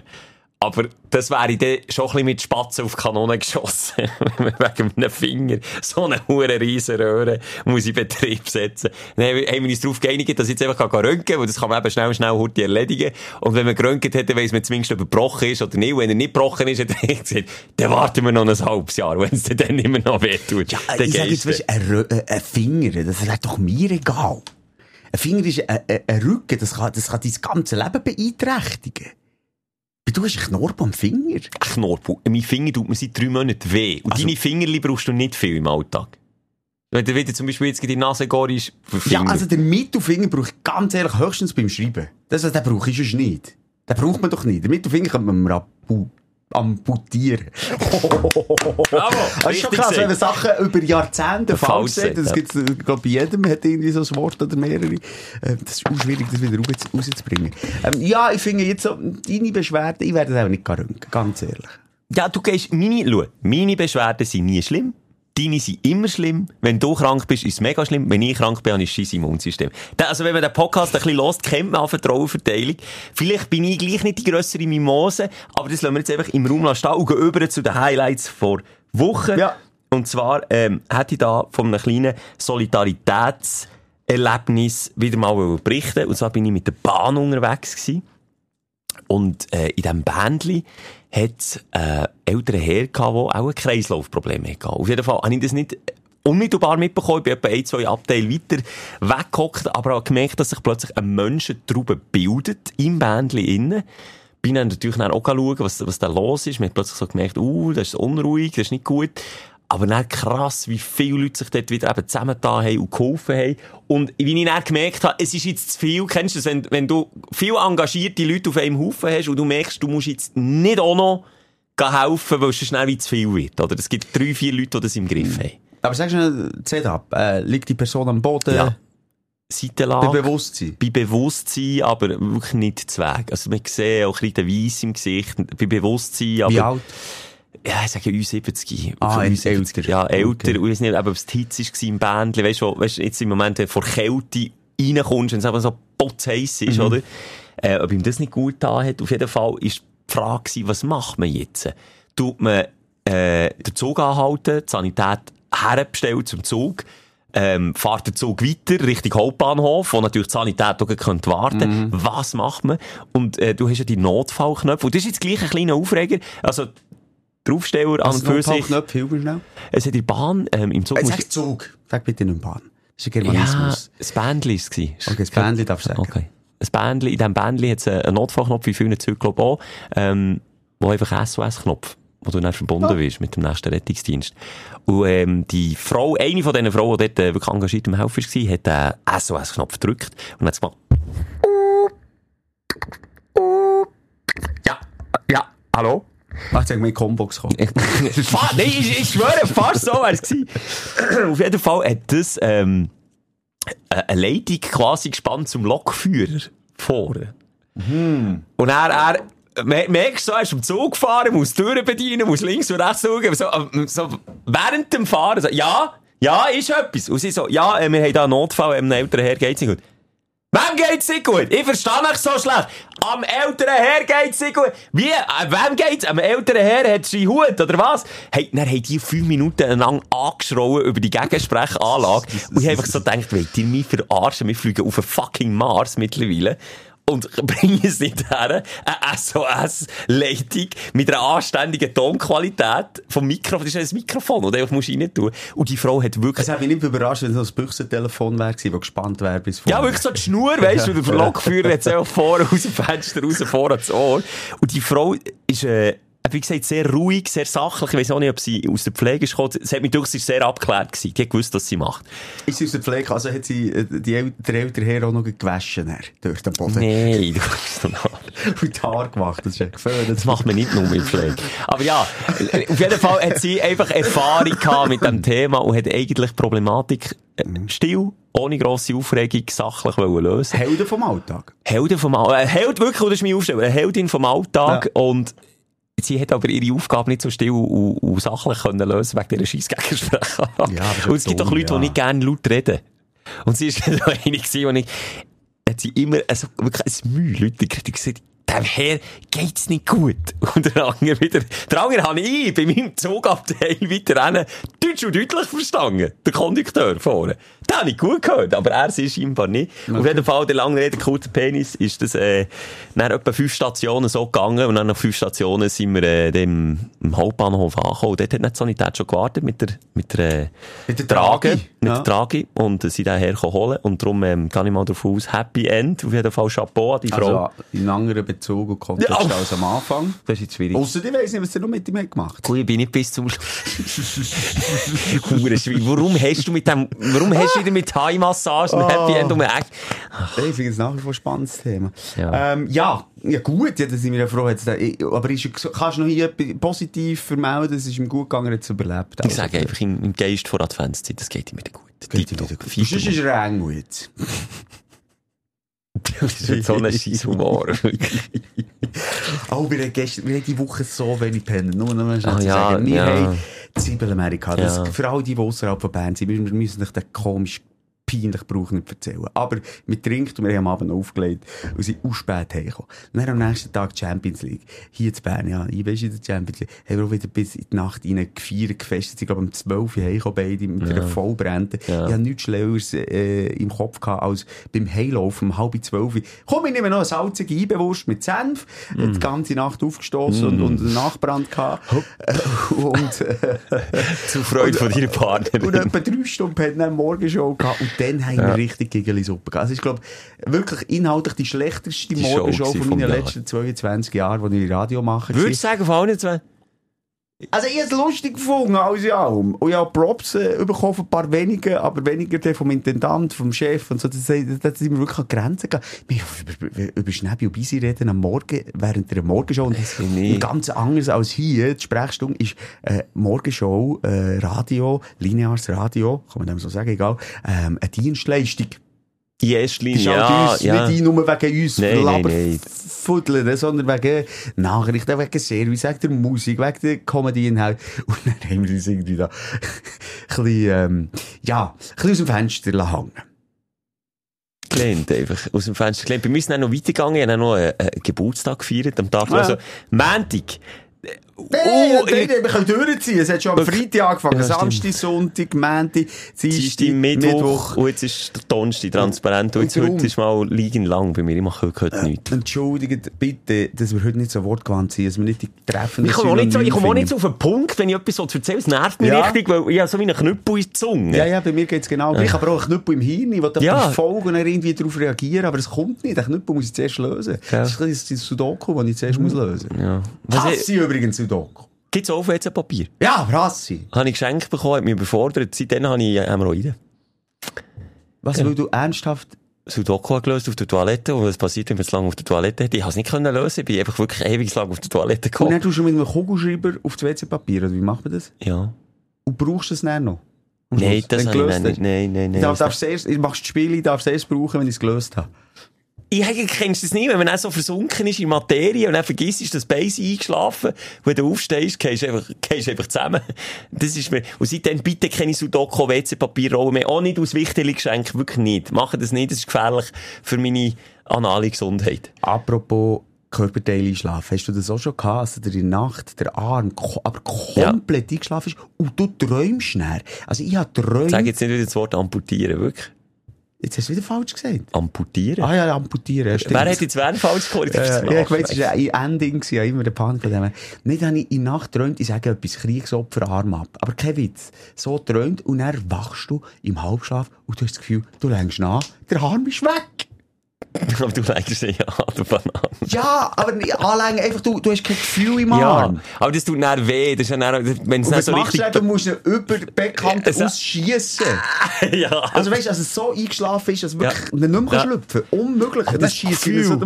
Aber das wäre dann schon ein bisschen mit Spatzen auf die Kanone geschossen. [laughs] Wegen einem Finger. So eine hure riesen Röhre muss ich in Betrieb setzen. Dann haben wir uns darauf geeinigt, dass ich jetzt einfach röntgen kann, weil das kann man eben schnell, schnell heute erledigen. Und wenn man geröntgt hat, dann weiss man zumindest, ob er gebrochen ist oder nicht. Und wenn er nicht gebrochen ist, [laughs] hat er gesagt, dann warten wir noch ein halbes Jahr. Wenn es dann immer noch wehtut. Ja, dann ich sage jetzt, weißt, ein, äh, ein Finger, das wäre doch mir egal. Ein Finger ist ein, ein, ein Rücken, das kann, das kann dein ganze Leben beeinträchtigen. Du hast einen Knorpel am Finger. Knorpel. Mein Finger tut mir seit drei Monaten weh. Und Also- deine Fingerli brauchst du nicht viel im Alltag. Wenn du wieder zum Beispiel jetzt in die Nase gehst, Ja, Finger. also der Mittelfinger brauche ich ganz ehrlich höchstens beim Schreiben. Das, den brauche ich sonst nicht. Den braucht man doch nicht. Den Mittelfinger kann man mir ampu amputieren. Bravo, [laughs] Das ist schon krass, wenn man. Sachen über Jahrzehnte falsch sagt. Das sagt, gibt's, äh, glaub, bei jedem hat irgendwie so ein Wort oder mehrere. Äh, Das ist auch schwierig, das wieder raus- rauszubringen. Ähm, ja, ich finde jetzt so, deine Beschwerden, ich werde das auch nicht röntgen, ganz ehrlich. Ja, du gehst, meine, schau, meine Beschwerden sind nie schlimm. Deine sind immer schlimm. Wenn du krank bist, ist es mega schlimm. Wenn ich krank bin, habe ich scheiß Immunsystem. Also, wenn man den Podcast ein bisschen lost, kennt man auch Vertrauenverteilung. Vielleicht bin ich gleich nicht die grössere Mimose, aber das lassen wir jetzt einfach im Raum stehen und gehen über zu den Highlights vor Wochen. Ja. Und zwar, ähm, hätte ich da von einem kleinen Solidaritätserlebnis wieder mal berichten Und zwar bin ich mit der Bahn unterwegs gewesen. Und äh, in diesem Bändli hat äh, ältere Herr gehabt, der auch ein Kreislaufproblem hatte. Auf jeden Fall habe ich das nicht unmittelbar mitbekommen. Ich bin etwa ein, zwei Abteile weiter weggehockt, aber habe gemerkt, dass sich plötzlich eine Menschentraube bildet im Bändli innen. Bin dann natürlich auch schauen, was, was da los ist. Man hat plötzlich so gemerkt, uh, das ist unruhig, das ist nicht gut. Aber dann krass, wie viele Leute sich dort wieder eben zusammengetan haben und geholfen haben. Und wie ich dann gemerkt habe, es ist jetzt zu viel. Kennst du das, wenn, wenn du viel engagierte Leute auf einem Haufen hast und du merkst, du musst jetzt nicht auch noch helfen, weil es schnell wie zu viel wird. Oder es gibt drei, vier Leute, die das im Griff haben. Aber sag schnell, Setup, äh, liegt die Person am Boden? Ja. Bei Seitenlage. Bewusstsein? bei Bewusstsein, aber wirklich nicht zu Weg. Also, man sieht auch ein bisschen den Weiss im Gesicht, bei Bewusstsein, aber... Wie alt? Ja, ich sage U70. Ah, ein U70. älter. Ja, älter. Okay. Und ich weiß nicht, ob es die Hitze war im Bändchen. Weißt du, weißt, jetzt im Moment, wenn du vor Kälte reinkommst, wenn es einfach so potzheiss ist, Mhm. oder? Äh, ob ihm das nicht gut getan hat. Auf jeden Fall ist die Frage was macht man jetzt? Tut man, äh, den Zug anhalten, die Sanität herbestellt zum Zug, ähm, fährt der Zug weiter Richtung Hauptbahnhof, wo natürlich die Sanität auch könnte warten. Was macht man? Und äh, du hast ja die Notfallknöpfe. Und das ist jetzt gleich ein kleiner Aufreger. Also, der Aufsteller an und für sich. Knopf, hilf mir schnell. Es hat die Bahn ähm, im Zug... Äh, musst- sag Zug. Sag bitte nicht Bahn. Das ist ein ja, Germanismus. das Bändchen war es. Okay, das Bändchen darfst du sagen. Okay. Ein Bändchen, in diesem Bändchen hat es einen Notfallknopf, wie vielen Zügen, glaube ich, auch, ähm, wo einfach SOS-Knopf, wo du dann verbunden bist mit dem nächsten Rettungsdienst. Und, ähm, die Frau, eine von diesen Frauen, die dort äh, wirklich engagiert im Helfer war, hat den SOS-Knopf gedrückt und hat gemacht. Ja, ja, hallo? Ach, jetzt haben die Combox gekommen. [laughs] Fa- Nein, ich, ich schwöre, fast so wär's gewesen. [clears throat] Auf jeden Fall hat das, ähm, äh, eine Leitung quasi gespannt zum Lokführer vorne. Und er, er, mer- merkst du, so, er ist am Zug gefahren, muss Türen bedienen, muss links und rechts schauen, so, ähm, so, während dem Fahren, so, ja, ja, ist etwas. Und sie so, ja, äh, wir haben da einen Notfall, einem älteren Herr geht's nicht gut. Wem geht's nicht gut? Ich verstehe mich so schlecht. Am älteren Herr geht's nicht gut. Wie? Äh, wem geht's? Am älteren Herr hat sie Hut, oder was? Hey, dann haben die fünf Minuten lang angeschrauen über die Gegensprechanlage. Und ich habe einfach so gedacht, wollt ihr mich verarschen? Wir fliegen auf einen fucking Mars mittlerweile und [laughs] bringen es nicht her, eine SOS-Leitung mit einer anständigen Tonqualität vom Mikrofon. Das ist ein Mikrofon, das du rein tun Und die Frau hat wirklich... Es hat mich nicht überrascht, wenn es so ein Büchsentelefon wäre, das gespannt wäre bis vorne. Ja, wirklich so die Schnur, weißt du, der [laughs] Lokführer hat auch vorne aus dem Fenster raus, vorne ans Ohr. Und die Frau ist... Äh, wie gesagt, sehr ruhig, sehr sachlich. Ich weiß auch nicht, ob sie aus der Pflege ist gekommen. Sie hat mich durch, sie sehr abgeklärt gewesen. Die hat gewusst, was sie macht. Ist sie aus der Pflege, also hat sie äh, die, El der ältere Herr auch noch gewaschen, her, durch den Boden? Nein, du [laughs] hast noch Und die Haare gemacht, das ist ja gefällt. Das macht man nicht nur mit Pflege. Aber ja, auf jeden Fall hat sie einfach Erfahrung gehabt mit dem Thema und hat eigentlich Problematik äh, still ohne grosse Aufregung sachlich lösen Helden vom Alltag. Helden vom Alltag. Äh, Held wirklich, das ist mein Aufstellung. Eine Heldin vom Alltag ja. und sie hat aber ihre Aufgabe nicht so still und, und sachlich können lösen wegen dieser Scheissgegensprache. Ja, und es gibt doch Leute, ja. die nicht gerne laut reden. Und sie ist [laughs] so eine die ich, hat sie immer, also wirklich ein Mühe Leute gesagt, dem Herr geht's nicht gut. [laughs] Und der andere wieder, der andere habe ich bei meinem Zugabteil [laughs] weiter rennen, deutsch und deutlich verstanden. Der Kondukteur vorne. Den habe ich gut gehört, aber er ist scheinbar nicht. Okay. Auf jeden Fall, der lange Rede, kurze Penis, ist das, äh, nach etwa fünf Stationen so gegangen und dann nach fünf Stationen sind wir, äh, dem, im Hauptbahnhof angekommen. Und dort hat die Sanität schon gewartet mit der, mit der, äh, mit der Trage. Mit ja. der Trage. Und äh, sie hergekommen holen. Und darum, ähm, kann ich mal davon aus, Happy End. Auf jeden Fall Chapeau an die also, Frau. in anderen Bezug und Kontext ja. als am Anfang. Das ist jetzt schwierig. Ausser ich weiss nicht, was du noch mit ihm gemacht hast. Gut, ich bin nicht bis zum [laughs] Warum hast du mit dem, warum hast du wieder mit Thai-Massagen oh. Happy End um die Ecke? Ich finde es nach wie vor ein spannendes Thema. Ja, ähm, ja, ja gut, ja, da sind wir ja froh. Jetzt, aber ist, kannst du noch hier positiv vermelden, es ist ihm gut gegangen, jetzt überlebt? Ich sage einfach, im, im Geist vor Adventszeit, das geht ihm wieder gut. Geht ihm wieder gut. Das ist ein Rängut. [laughs] Das ist so ein [laughs] scheiß Humor. [laughs] oh, wir haben, gestern, wir haben die Woche so wenig pennen. Nur noch mal schnell ah, zu ja, sagen. Wir ja. haben Ziebelamerika. Ja. Für alle, die, die außerhalb von Bern sind, wir müssen nicht den komisch peinlich brauche nicht erzählen. Aber wir trinken und wir haben am Abend aufgelegt und sind auch spät heimgekommen. Und dann am nächsten Tag Champions League. Hier zu Bern, ja, ich weiß in der Champions League, haben wir auch wieder bis in die Nacht rein gefeiert, gefestet. Ich glaube, um 12 Uhr heimgekommen, beide mit ja. einer Vollbrände. Ja. Ich habe nichts Schlaueres äh, im Kopf gehabt, als beim Heilaufen um halb zwölf. Komm, ich nehme noch eine salzige Eibewurst mit Senf, mm. die ganze Nacht aufgestoßen mm. und, und einen Nachbrand gehabt. und, äh, [laughs] Zu Freude von deiner Partnerin. Und etwa drei Stunden hat dann Morgenshow gehabt und dann haben wir ja. richtig Gigeli-Suppe gehabt. Also ich glaube, wirklich inhaltlich die schlechteste die Morgenshow von meinen letzten 22 Jahren, die ich Radio mache. Würdest du sagen, von allen zwei? Also ich habe es lustig gefunden, alles in allem. Und ich habe Props äh, bekommen von ein paar wenigen, aber weniger vom Intendant, vom Chef und so. Das, das, das sind wir wirklich an Grenzen gegangen. Wir über, über Schnäbi und Bisi reden am Morgen, während der Morgenshow. Und, und ganz anders als hier. Die Sprechstunde ist äh, Morgenshow, äh, Radio, lineares Radio, kann man dem so sagen, egal, ähm, eine Dienstleistung. In erster Linie, ja, uns, ja. Nicht nur wegen uns nein, nein, nein. fuddeln, sondern wegen Nachrichten, wegen Service, wegen der Musik, wegen der Comedy-Inhalt. [laughs] Und dann haben wir uns irgendwie da [laughs] ein bisschen, ähm, ja, ein bisschen aus dem Fenster hängen gelehnt, einfach aus dem Fenster gelehnt. Bei mir ist es noch weitergegangen, ich habe noch einen, einen Geburtstag gefeiert, am Tag, ja. also, Montag, Oh, nein, wir können durchziehen. Es hat schon am Freitag angefangen. Ja, Samstag, Sonntag, Montag, Dienstag, Mittwoch, Mittwoch. Und jetzt ist der Donnerstag transparent. Und, jetzt heute ist mal liegen lang bei mir. Ich mache heute äh, nichts. Entschuldigt bitte, dass wir heute nicht so wortgewandt sind, dass wir nicht die Treffen Ich komme auch nicht so, ich komme auch nicht so auf den Punkt, wenn ich etwas so erzähle. Es nervt mich ja. richtig, weil ich habe so wie einen Knüppel in der Zunge. Ja, ja, bei mir geht es genau gleich. Aber auch einen Knüppel im Hirn. Ich will ja. folgen und irgendwie darauf reagieren, aber es kommt nicht. Den Knüppel muss ich zuerst lösen. Ja. Das ist das Sudoku, das ich zuerst muss lösen muss. Ja. Übrigens Sudoku. Gibt es auch Papier? Ja, Rassi. Habe ich geschenkt bekommen, hat mich überfordert. Seitdem habe ich Hämorrhoiden. Was, ja. weil du ernsthaft... Sudoku gelöst auf der Toilette und was passiert, wenn man es lange auf der Toilette hat? Ich habe es nicht können lösen, ich bin einfach wirklich ewig lang auf der Toilette gekommen. Und dann tust du mit einem Kugelschreiber auf das WC-Papier, wie macht man das? Ja. Und brauchst du es dann noch? Nein, das habe ich nicht. Nein, nein, nein. Du darfst erst, machst das Spiel, darfst es erst brauchen, wenn ich es gelöst habe. Ich eigentlich kennst das nie, wenn man dann so versunken ist in Materie und dann vergisst du, das Bein eingeschlafen wenn du aufstehst, gehst du einfach, gehst einfach zusammen. Das ist mir, und seitdem bitte keine Sudoku, WC-Papierrollen mehr, auch nicht aus wichtigen Geschenken, wirklich nicht. Machen das nicht, das ist gefährlich für meine anale Gesundheit. Apropos Körperteile einschlafen. Hast du das auch schon gehabt, dass dir in der Nacht der Arm aber komplett eingeschlafen ist und du träumst näher? Also ich habe träumt... Sag jetzt nicht wieder das Wort amputieren, wirklich. Jetzt hast du wieder falsch gesagt. Amputieren? Ah ja, amputieren, ja, stimmt. Wer hat jetzt wer falsch gehört? Äh, ja, ich weiss, es war ein Ending, gewesen, ja, immer der Panik dem. Nicht habe ich in Nacht träumt, ich sage etwas, Kriegsopfer, Arm ab. Aber kein Witz. So träumt und dann wachst du im Halbschlaf und du hast das Gefühl, du längst nach, der Arm ist weg. Aber du lenkst ja du Banane. Ja, aber nicht anlängen, einfach, du, du hast kein Gefühl im Ja, Arm. aber das tut dann weh. Das ist ja dann, wenn es dann so machst richtig... du dann? Du musst ihn über die Beckkante Es- ausschiessen. [laughs] ja. Also weißt du, dass es so eingeschlafen ist, dass wirklich Ja. nicht mehr Ja. schlüpfen. Unmöglich. Aber dann das schiesst ihn so...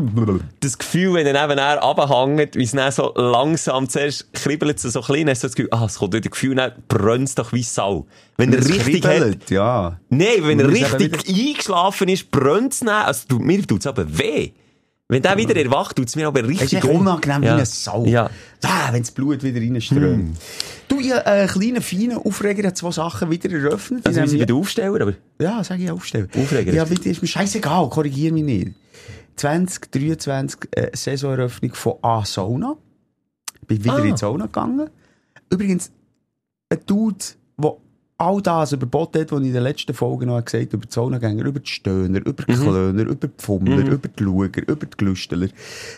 das Gefühl, wenn er nebenan runterhängt, wie es dann so langsam zuerst kribbelt es so klein, hast du das Gefühl, ah, es kommt wieder das Gefühl, dann brennt es doch wie Sau. Wenn er Das richtig hat, kribbelt, ja. Nein, wenn er eben richtig eingeschlafen ist, brennt es dann, also du, mir tut es aber weh. Wenn der wieder erwacht, tut es mir aber Es richtig ist echt weh. unangenehm ja. wie eine Sau. Ja. Ah, wenn das Blut wieder reinströmt. Du, ich habe einen kleinen, feinen Aufreger, hat zwei Sachen wieder eröffnet. Also wir In sind bei den Aufsteller, aber... Ja, sag ich aufstellen. Aufreger Ja, ist- bitte, ist mir scheißegal, korrigier mich nicht. 2023 äh, Saisoneröffnung von A Sauna. Bin wieder Ah. in die Sauna gegangen. Übrigens, ein Dude, der all das überboten hat, was ich in den letzten Folgen noch gesagt habe, über die Saunagänger, über die Stöhner, über die Klöner, über die Fummler, über die Luger, über die Glüsteler.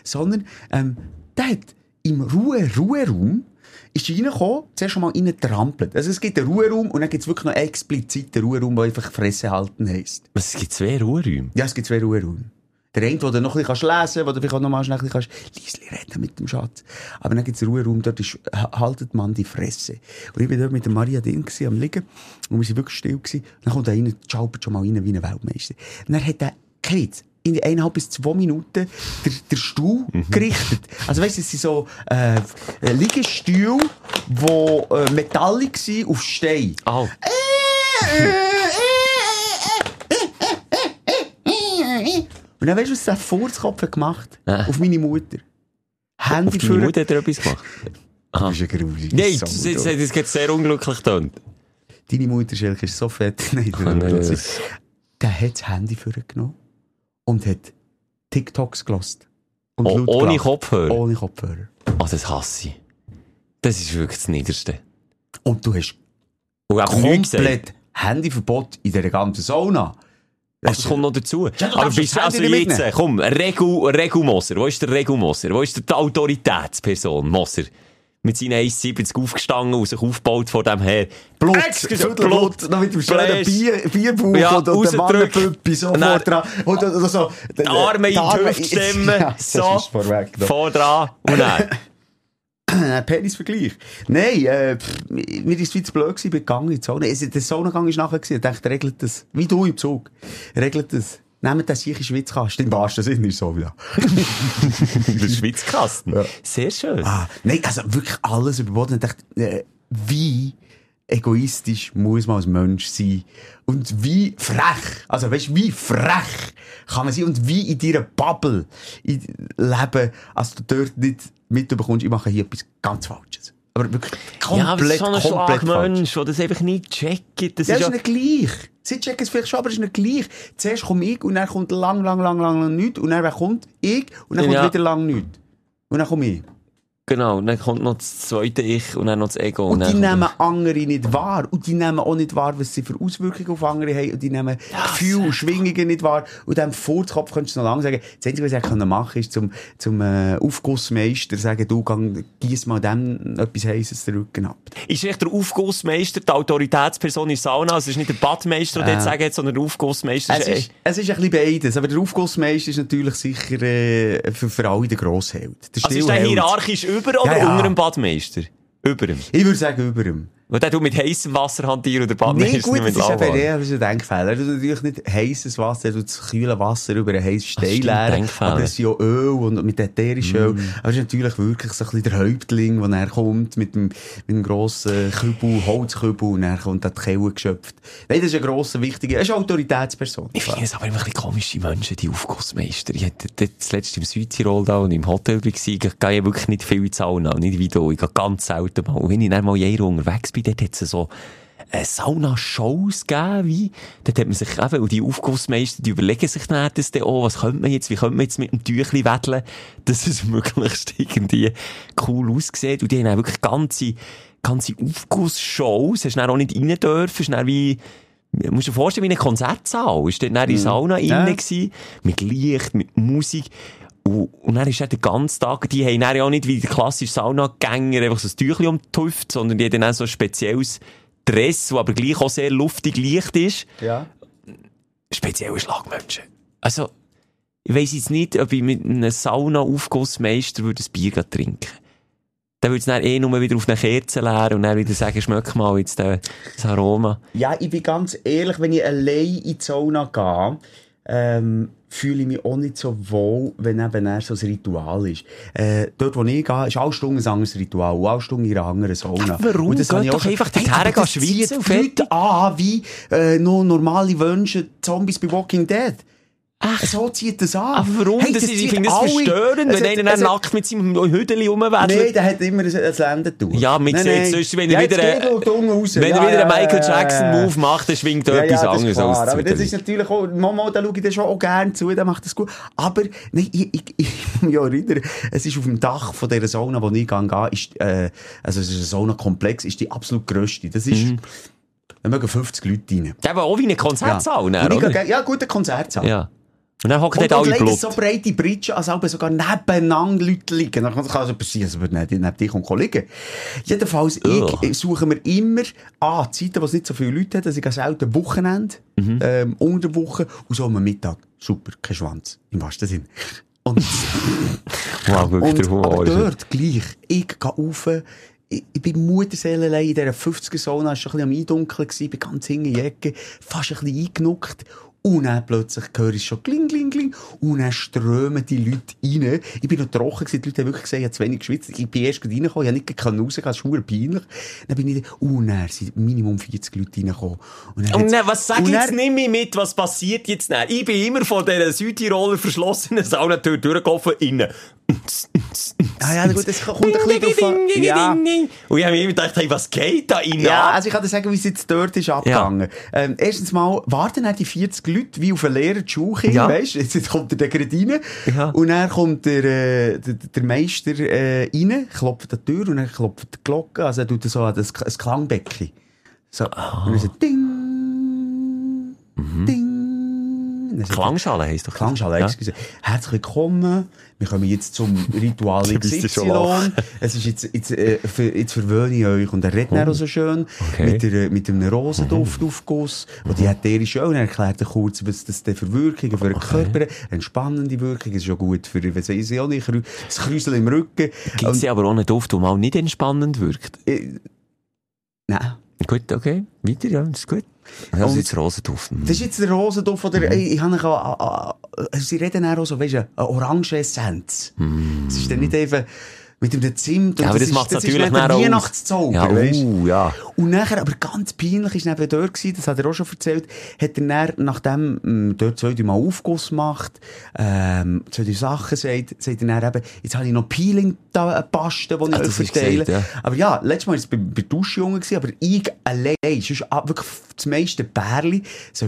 Sondern, ähm, der hat im Ruhe, Ruheraum, ist reingekommen, zuerst schon mal reingetrampelt. Also es gibt einen Ruheraum und dann gibt es wirklich noch expliziten Ruheraum, der einfach Fresse halten heisst. Was, es gibt zwei Ruheräume? Ja, es gibt zwei Ruheräume. Der eine, wo du noch ein bisschen lesen kannst, wo du vielleicht noch mal schnell ein bisschen leislich reden mit dem Schatz. Aber dann gibt es einen Ruheraum, dort ist, ha- haltet man die Fresse. Und ich war dort mit der Maria gewesen, am Liegen, und wir waren wirklich still gewesen. Dann kommt er rein, schaubert schon mal rein wie ein Weltmeister. Und dann hat er, Kate, in eineinhalb bis zwei Minuten der, der Stuhl gerichtet. Also weißt du, es sind so äh, Liegestühle, die äh, metallic sind auf Stein. Ah, Und dann weißt du, was der Furzkopf gemacht Äh. Auf meine Mutter. Handy auf deine für... Mutter hat er etwas gemacht? [laughs] Das ist ein gruseliges Nein, das, du. das, das geht sehr unglücklich getan. Deine Mutter, Schelke, ist so fett. [laughs] Nein, Oh, nein, der, das- der hat das Handy vorgenommen und hat TikToks gelost. Und Oh, ohne gelacht. Kopfhörer? Ohne Kopfhörer. Oh, das hasse ich. Das ist wirklich das Niederste. Und du hast Und komplett Handyverbot in dieser ganzen Sauna. Das kommt noch dazu. Ja, Aber bist du also jetzt, komm, Regu, Regu-Moser. Wo ist der Regu-Moser? Wo ist der die Autoritätsperson, Moser? Mit seinen 1,70 aufgestanden und sich aufgebaut vor dem her. Blut, Excuse- Blut, noch mit dem schönen Fleisch. Bier, Ja, und, und rausdrücken. Mannenpüppi so vor dran. Und, und, und so. Arme in die Hüfte stemmen. [laughs] So. Vor dran und dann. [laughs] [clears throat] Ein Penisvergleich. Nein, äh, pff, mir ist viel zu blöd gewesen, bin gegangen in die Sauna. Es- Der Saunagang ist nachher gewesen. Ich dachte, regelt das. Wie du im Zug. Regelt das. Nehmt das sicher Schwitzkasten. Im wahrsten Sinne ist so wieder. [laughs] Der Schwitzkasten. Ja. Sehr schön. Ah, nein, also wirklich alles überboten. Ich dachte, äh, wie egoistisch muss man als Mensch sein? Und wie frech, also weißt wie frech kann man sein? Und wie in deiner Bubble leben, als du dort nicht mitbekommst, ich mache hier etwas ganz Falsches. Aber wirklich komplett, ja, aber so komplett falsch. Schlagmensch, der das einfach nicht checkt. Das Ja, ist ist ja... nicht gleich. Sie checken es vielleicht schon, aber es ist nicht gleich. Zuerst komme ich und dann kommt lang, lang, lang, lang, lang nichts. Und dann kommt ich und dann kommt Ja. wieder lang nichts. Und dann komme ich. Genau, dann kommt noch das zweite Ich und dann noch das Ego. Und die dann kommt- nehmen andere nicht wahr. Und die nehmen auch nicht wahr, was sie für Auswirkungen auf andere haben. Und die nehmen Gefühle und Schwingungen nicht wahr. Und dem Furzkopf könntest du noch lange sagen, das Einzige, was ich machen kann, ist zum, zum äh, Aufgussmeister sagen, du, gang, gieß mal dem etwas Heißes den Rücken ab. Ist echt der Aufgussmeister die Autoritätsperson in der Sauna? Also es ist nicht der Badmeister, der Äh. jetzt sagen hat, sondern der Aufgussmeister Es ist, es ist ein bisschen beides. Aber der Aufgussmeister ist natürlich sicher äh, für, für alle der Grossheld. Der Also ist der hierarchisch über oder Ja, ja. unter dem Badmeister? Über ihm. Ich würde sagen, über ihm. Weil der du mit heißem Wasser hantieren oder baden Nee, ist gut, nicht das mit ist eben der, das ist ein Denkfehler. Du natürlich nicht heißes Wasser, du das kühle Wasser über ein heißes Stein leeren. Aber es ist ja Öl und mit ätherischem Öl. Aber es ist natürlich wirklich so ein bisschen der Häuptling, der dann kommt mit dem, mit dem grossen Kübel, Holzkübel und dann kommt da die Kelle geschöpft. Nein, das ist ein grosser, wichtiger, er ist eine Autoritätsperson. Ich finde es aber immer ein bisschen komisch, die Menschen, die Aufgussmeister. Ich hatte das letzte im Südtirol da und im Hotel war, ich gehe ja wirklich nicht viel in Sauna, nicht wie du. Ich gehe ganz selten mal. Und wenn ich dann mal jeder unterwegs bin, dort hat es so äh, Sauna-Shows gegeben, wie, dort hat man sich eben, und die Aufgussmeister, die überlegen sich dann das dann auch, was könnte man jetzt, wie könnte man jetzt mit dem Tüchli wedeln, dass es [laughs] möglichst irgendwie cool aussieht. Und die haben dann wirklich ganze, ganze Aufgussshows, hast du dann auch nicht rein dürfen, ist dann wie, Du musst dir vorstellen, wie ein Konzertsaal. Ist dort dann in der Sauna Ja. innen gewesen, mit Licht, mit Musik. Und, und dann ist dann den ganzen Tag, die haben dann ja auch nicht wie der klassische Saunagänger einfach so ein Tüchli um die Hüfte, sondern die haben dann auch so ein spezielles Dress, das aber gleich auch sehr luftig leicht ist. Ja. Spezielle Schlagmenschen. Also, ich weiss jetzt nicht, ob ich mit einem Sauna-Aufgussmeister würde ein Bier trinken Dann würde es dann eh nur wieder auf eine Kerze leeren und dann wieder sagen, schmeck mal jetzt äh, das Aroma. Ja, ich bin ganz ehrlich, wenn ich allein in die Sauna gehe, ähm, fühle ich mich auch nicht so wohl, wenn eben eher so ein Ritual ist. Äh, dort, wo ich gehe, ist alle Stunden ein anderes Ritual, und alle Stunden in einer anderen Sauna. warum? Und das Geht doch schon- einfach dorthin gehen, und die Leute an, wie äh, noch normale Wünsche, Zombies bei Walking Dead. Ach. So zieht das an. Aber warum? Hey, das ist, ich finde das alle- verstörend, Es wenn einer dann hat- nackt mit seinem Hüdeli rumwedelt. Nein, der hat immer ein, ein Lendentuch. Ja, man Nein, nein. sonst, wenn ja, er wieder, er raus. wenn er Ja, wieder ja, einen Michael ja, ja, Jackson-Move ja. macht, dann schwingt er Ja, etwas ja, das anderes aus. Aber das ist natürlich auch, Mama, da schaue ich das schon auch gerne zu, der macht das gut. Aber, nein, ich, ich, [laughs] ich auch erinnern, es ist auf dem Dach von dieser Sauna, wo ich gehe, ist, äh, also es ist ein Saunakomplex, ist die absolut grösste. Das ist, Mhm. da mögen 50 Leute rein. Der war auch wie ein Konzertsaal, Und dann, ich oder? ja, guter Konzertsaal. Ja. Und dann Und dort alle Blut. so breite Bridgen, als ob sogar nebeneinander Leute liegen. Dann kann es passieren, dass wir neben neben dich und liegen. Jedenfalls, ich, suche mir immer an Zeiten, wo es nicht so viele Leute hat, dass ich selten Wochenende, Mhm. ähm, unter Woche und so am Mittag. Super, kein Schwanz. Im wahrsten Sinn. Und, Wow, wirklich, und aber dort gleich. Ich gehe rauf, ich, ich bin Mutterseele allein in dieser 50er-Sauna, es war schon ein bisschen am Eindunkeln, bin ganz hinten in die Ecke, fast ein bisschen eingenuckt. Und dann plötzlich höre ich schon kling, kling, kling. Und dann strömen die Leute rein. Ich bin noch trocken gewesen. Die Leute haben wirklich gesagt, ich habe zu wenig geschwitzt. Ich bin erst gerade reingekommen. Ich habe nicht können rausgehen. Das ist verdammt peinlich. Dann bin ich, und dann sind Minimum 40 Leute reingekommen. Und Und dann, was sag und ich jetzt dann- nicht mehr mit, was passiert jetzt dann? Ich bin immer von dieser Südtiroler verschlossenen Saunatür durchgelaufen, innen. Ah ja, gut, das kommt ein bisschen drauf an. Ja. Und ich habe mir immer gedacht, hey, was geht da innen Ja, also ich kann dir sagen, wie es jetzt dort ist abgegangen. Ähm, erstens mal warten dann die 40 Leute wie auf einen leeren Schulkind, Ja. weißt du? Jetzt, kommt der gerade rein. Ja. Und dann kommt der, äh, der, der Meister äh, rein, klopft an die Tür und dann klopft die Glocke, also er tut so an das, das Klangbecken. So. Ah. Und dann so ding, ding. Klangschale heisst doch. Klangschale, Ja. excuse. Herzlich willkommen. Wir kommen jetzt zum Ritual ja schon XY. Es ist jetzt, jetzt, äh, für, jetzt verwöhne ich euch. Und er redet auch so schön. Okay. Mit, der, mit einem Rosenduftaufguss. Und die ätherische Öl. Er erklärt er kurz, was das für Wirkungen für den Körper, entspannende Wirkung. Ist ja gut für, was weiß ich auch nicht, das Kräuseln im Rücken. Gibt es aber auch einen Duft, der mal nicht entspannend wirkt? Äh, Nein. Gut, okay. Weiter, ja, das ist gut. Das Und- ist jetzt Rosenduft. Das ist jetzt der Rosenduft oder, Mhm. ey, ich habe auch, äh, sie reden auch so, weißt du, eine Orange-Essenz. Es ist dann nicht einfach mit dem Zimt und Mhm. Ja, aber das ist, macht das natürlich ist nicht der nachher aus. Weihnachtszauber, Ja, uh, ja. Und nachher, aber ganz peinlich ist neben dort gewesen, das hat er auch schon erzählt, hat er dann, nachdem ähm, dort zwei, drei Mal Aufguss macht, ähm, zwei, drei Sachen sagt, sagt er dann eben, jetzt habe ich noch Peeling da, eine Paste, die ich euch hast verteile. gesagt, Aber ja, letztes Mal war es bei, bei Duschjungen, aber ich allein, sonst wirklich das meiste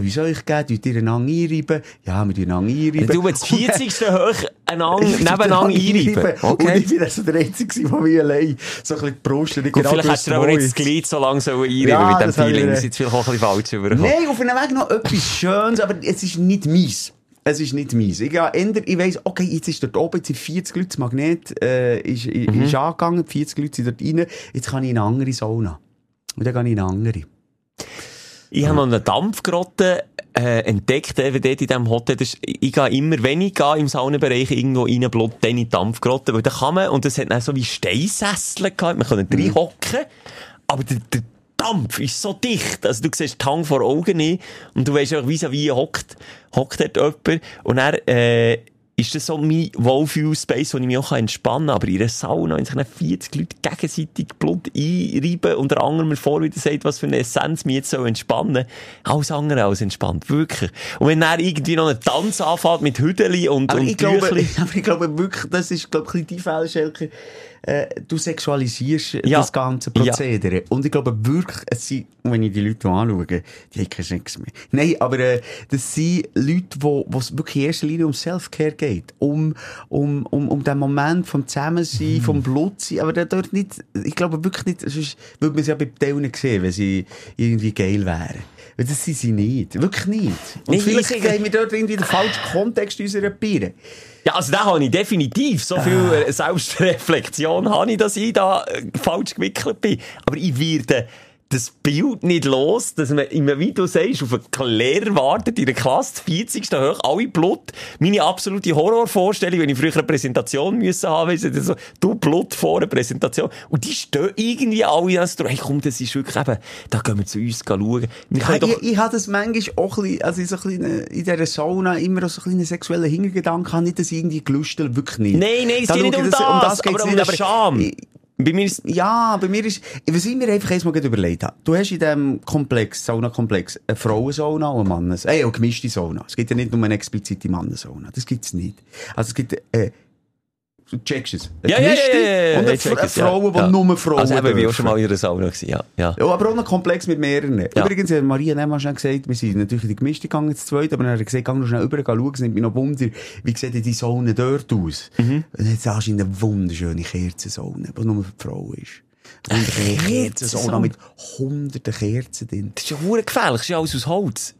wie soll ich geben, tut ihr einander einreiben? Ja, wir tun einander einreiben. Du das 40. hoch einander, [laughs] nebeneinander einreiben. einreiben. Und Okay. ich bin also der Einzige, der mich allein so ein bisschen gebrustet. Ich Gut, vielleicht hättest du aber nicht das jetzt. Glied so lange so einreiben Ja, mit dem Feeling. Das ist vielleicht auch ein bisschen falsch übergekommen. Nein, auf einem Weg noch etwas Schönes, aber es ist nicht mies. Es ist nicht mies. Ich, ja, änder, ich weiss, okay, jetzt ist dort oben, jetzt sind 40 Leute, das Magnet äh, ist, Mhm. ist angegangen, 40 Leute sind dort rein, jetzt kann ich in eine andere Sauna. Und dann gehe ich in eine andere. Ich habe noch eine Dampfgrotte äh, entdeckt, eben dort in diesem Hotel. Das ist, ich gehe immer, wenn ich gehe im Saunenbereich irgendwo rein, bloß dann in die Dampfgrotte. Weil da kann man, und das hat dann so wie Steinsessel gehabt, man kann Mhm. reinhocken, aber der, der Dampf ist so dicht. Also du siehst die Hang vor Augen nicht und du weißt wie wie hockt, hockt dort jemand und er, äh, ist das so mein Wohlfühl-Space, wo ich mich auch entspannen kann. Aber in einer Sauna, wenn sich dann 40 Leute gegenseitig Blut einreiben und der andere mir vor wieder sagt, was für eine Essenz mich jetzt so entspannen alles andere als entspannt. Wirklich. Und wenn er irgendwie noch einen Tanz anfängt mit Hüdeli und, aber und ich glaube, [laughs] aber ich glaube wirklich, das ist, glaube ich, die Fälle. Äh, du sexualisierst Ja. das ganze Prozedere. Und ich glaube wirklich, es sind, wenn ich die Leute anschaue, die haben keinen Sex mehr. Nein, aber äh, das sind Leute, wo es wirklich in erster Linie um Self-Care geht. Um, um, um, um den Moment vom Zusammensein, Mhm. vom Blutsein. Aber der dort nicht, ich glaube wirklich nicht, sonst würde man es ja bei Teilen sehen, wenn sie irgendwie geil wären. Weil das sind sie nicht. Wirklich nicht. Und Nee, vielleicht ich- haben wir dort irgendwie den falschen Kontext unserer Biere. Ja, also da habe ich definitiv so viel Ah. äh, Selbstreflexion, habe ich, dass ich da äh, falsch gewickelt bin. Aber ich werde das Bild nicht los, dass man immer, wie du sagst, auf einen Lehrer wartet in der Klasse, 40. hoch, alle Blut. Meine absolute Horrorvorstellung, wenn ich früher eine Präsentation müssen haben, ich, so, du Blut vor einer Präsentation. Und die stehen irgendwie alle als hey, komm, das ist wirklich eben, da gehen wir zu uns schauen. Wir Ja, doch, ich, ich habe das manchmal auch ein bisschen, also in, so ein bisschen, in dieser Sauna immer so ein bisschen sexuellen Hintergedanken, habe, nicht, dass ich irgendwie gelüstet, wirklich nicht. nein, nein, es Da geht nicht um das, um das aber um den Scham. ich- Bei mir ist, Ja, bei mir ist, was ich mir einfach erstmal überlegt habe. Du hast in diesem Komplex, Sauna-Komplex, eine Frauensauna und eine Mannes, äh, eine gemischte Sauna. Es gibt ja nicht nur eine explizite Mannensauna. Das gibt's nicht. Also es gibt, äh, checkst es. Eine Ja, ja, ja, ja, Und eine. Frauen, die nur Frauen Also ich war auch schon mal in einer Sauna gewesen, ja. ja. Ja, aber auch noch komplex mit mehreren. Übrigens hat Maria Nehmann schon gesagt, wir sind natürlich in die gemischte gegangen, zu zweit, aber dann hat er gesagt, geh noch schnell rüber schauen, es nimmt mich noch Wunder, wie sieht denn die Sauna dort aus? Mhm. Und hat es anscheinend eine wunderschöne Kerzensauna, die nur für die Frau ist. Wunderschöne Kerzensauna mit hunderten Kerzen drin. Das ist ja gefährlich, das ist ja alles aus Holz.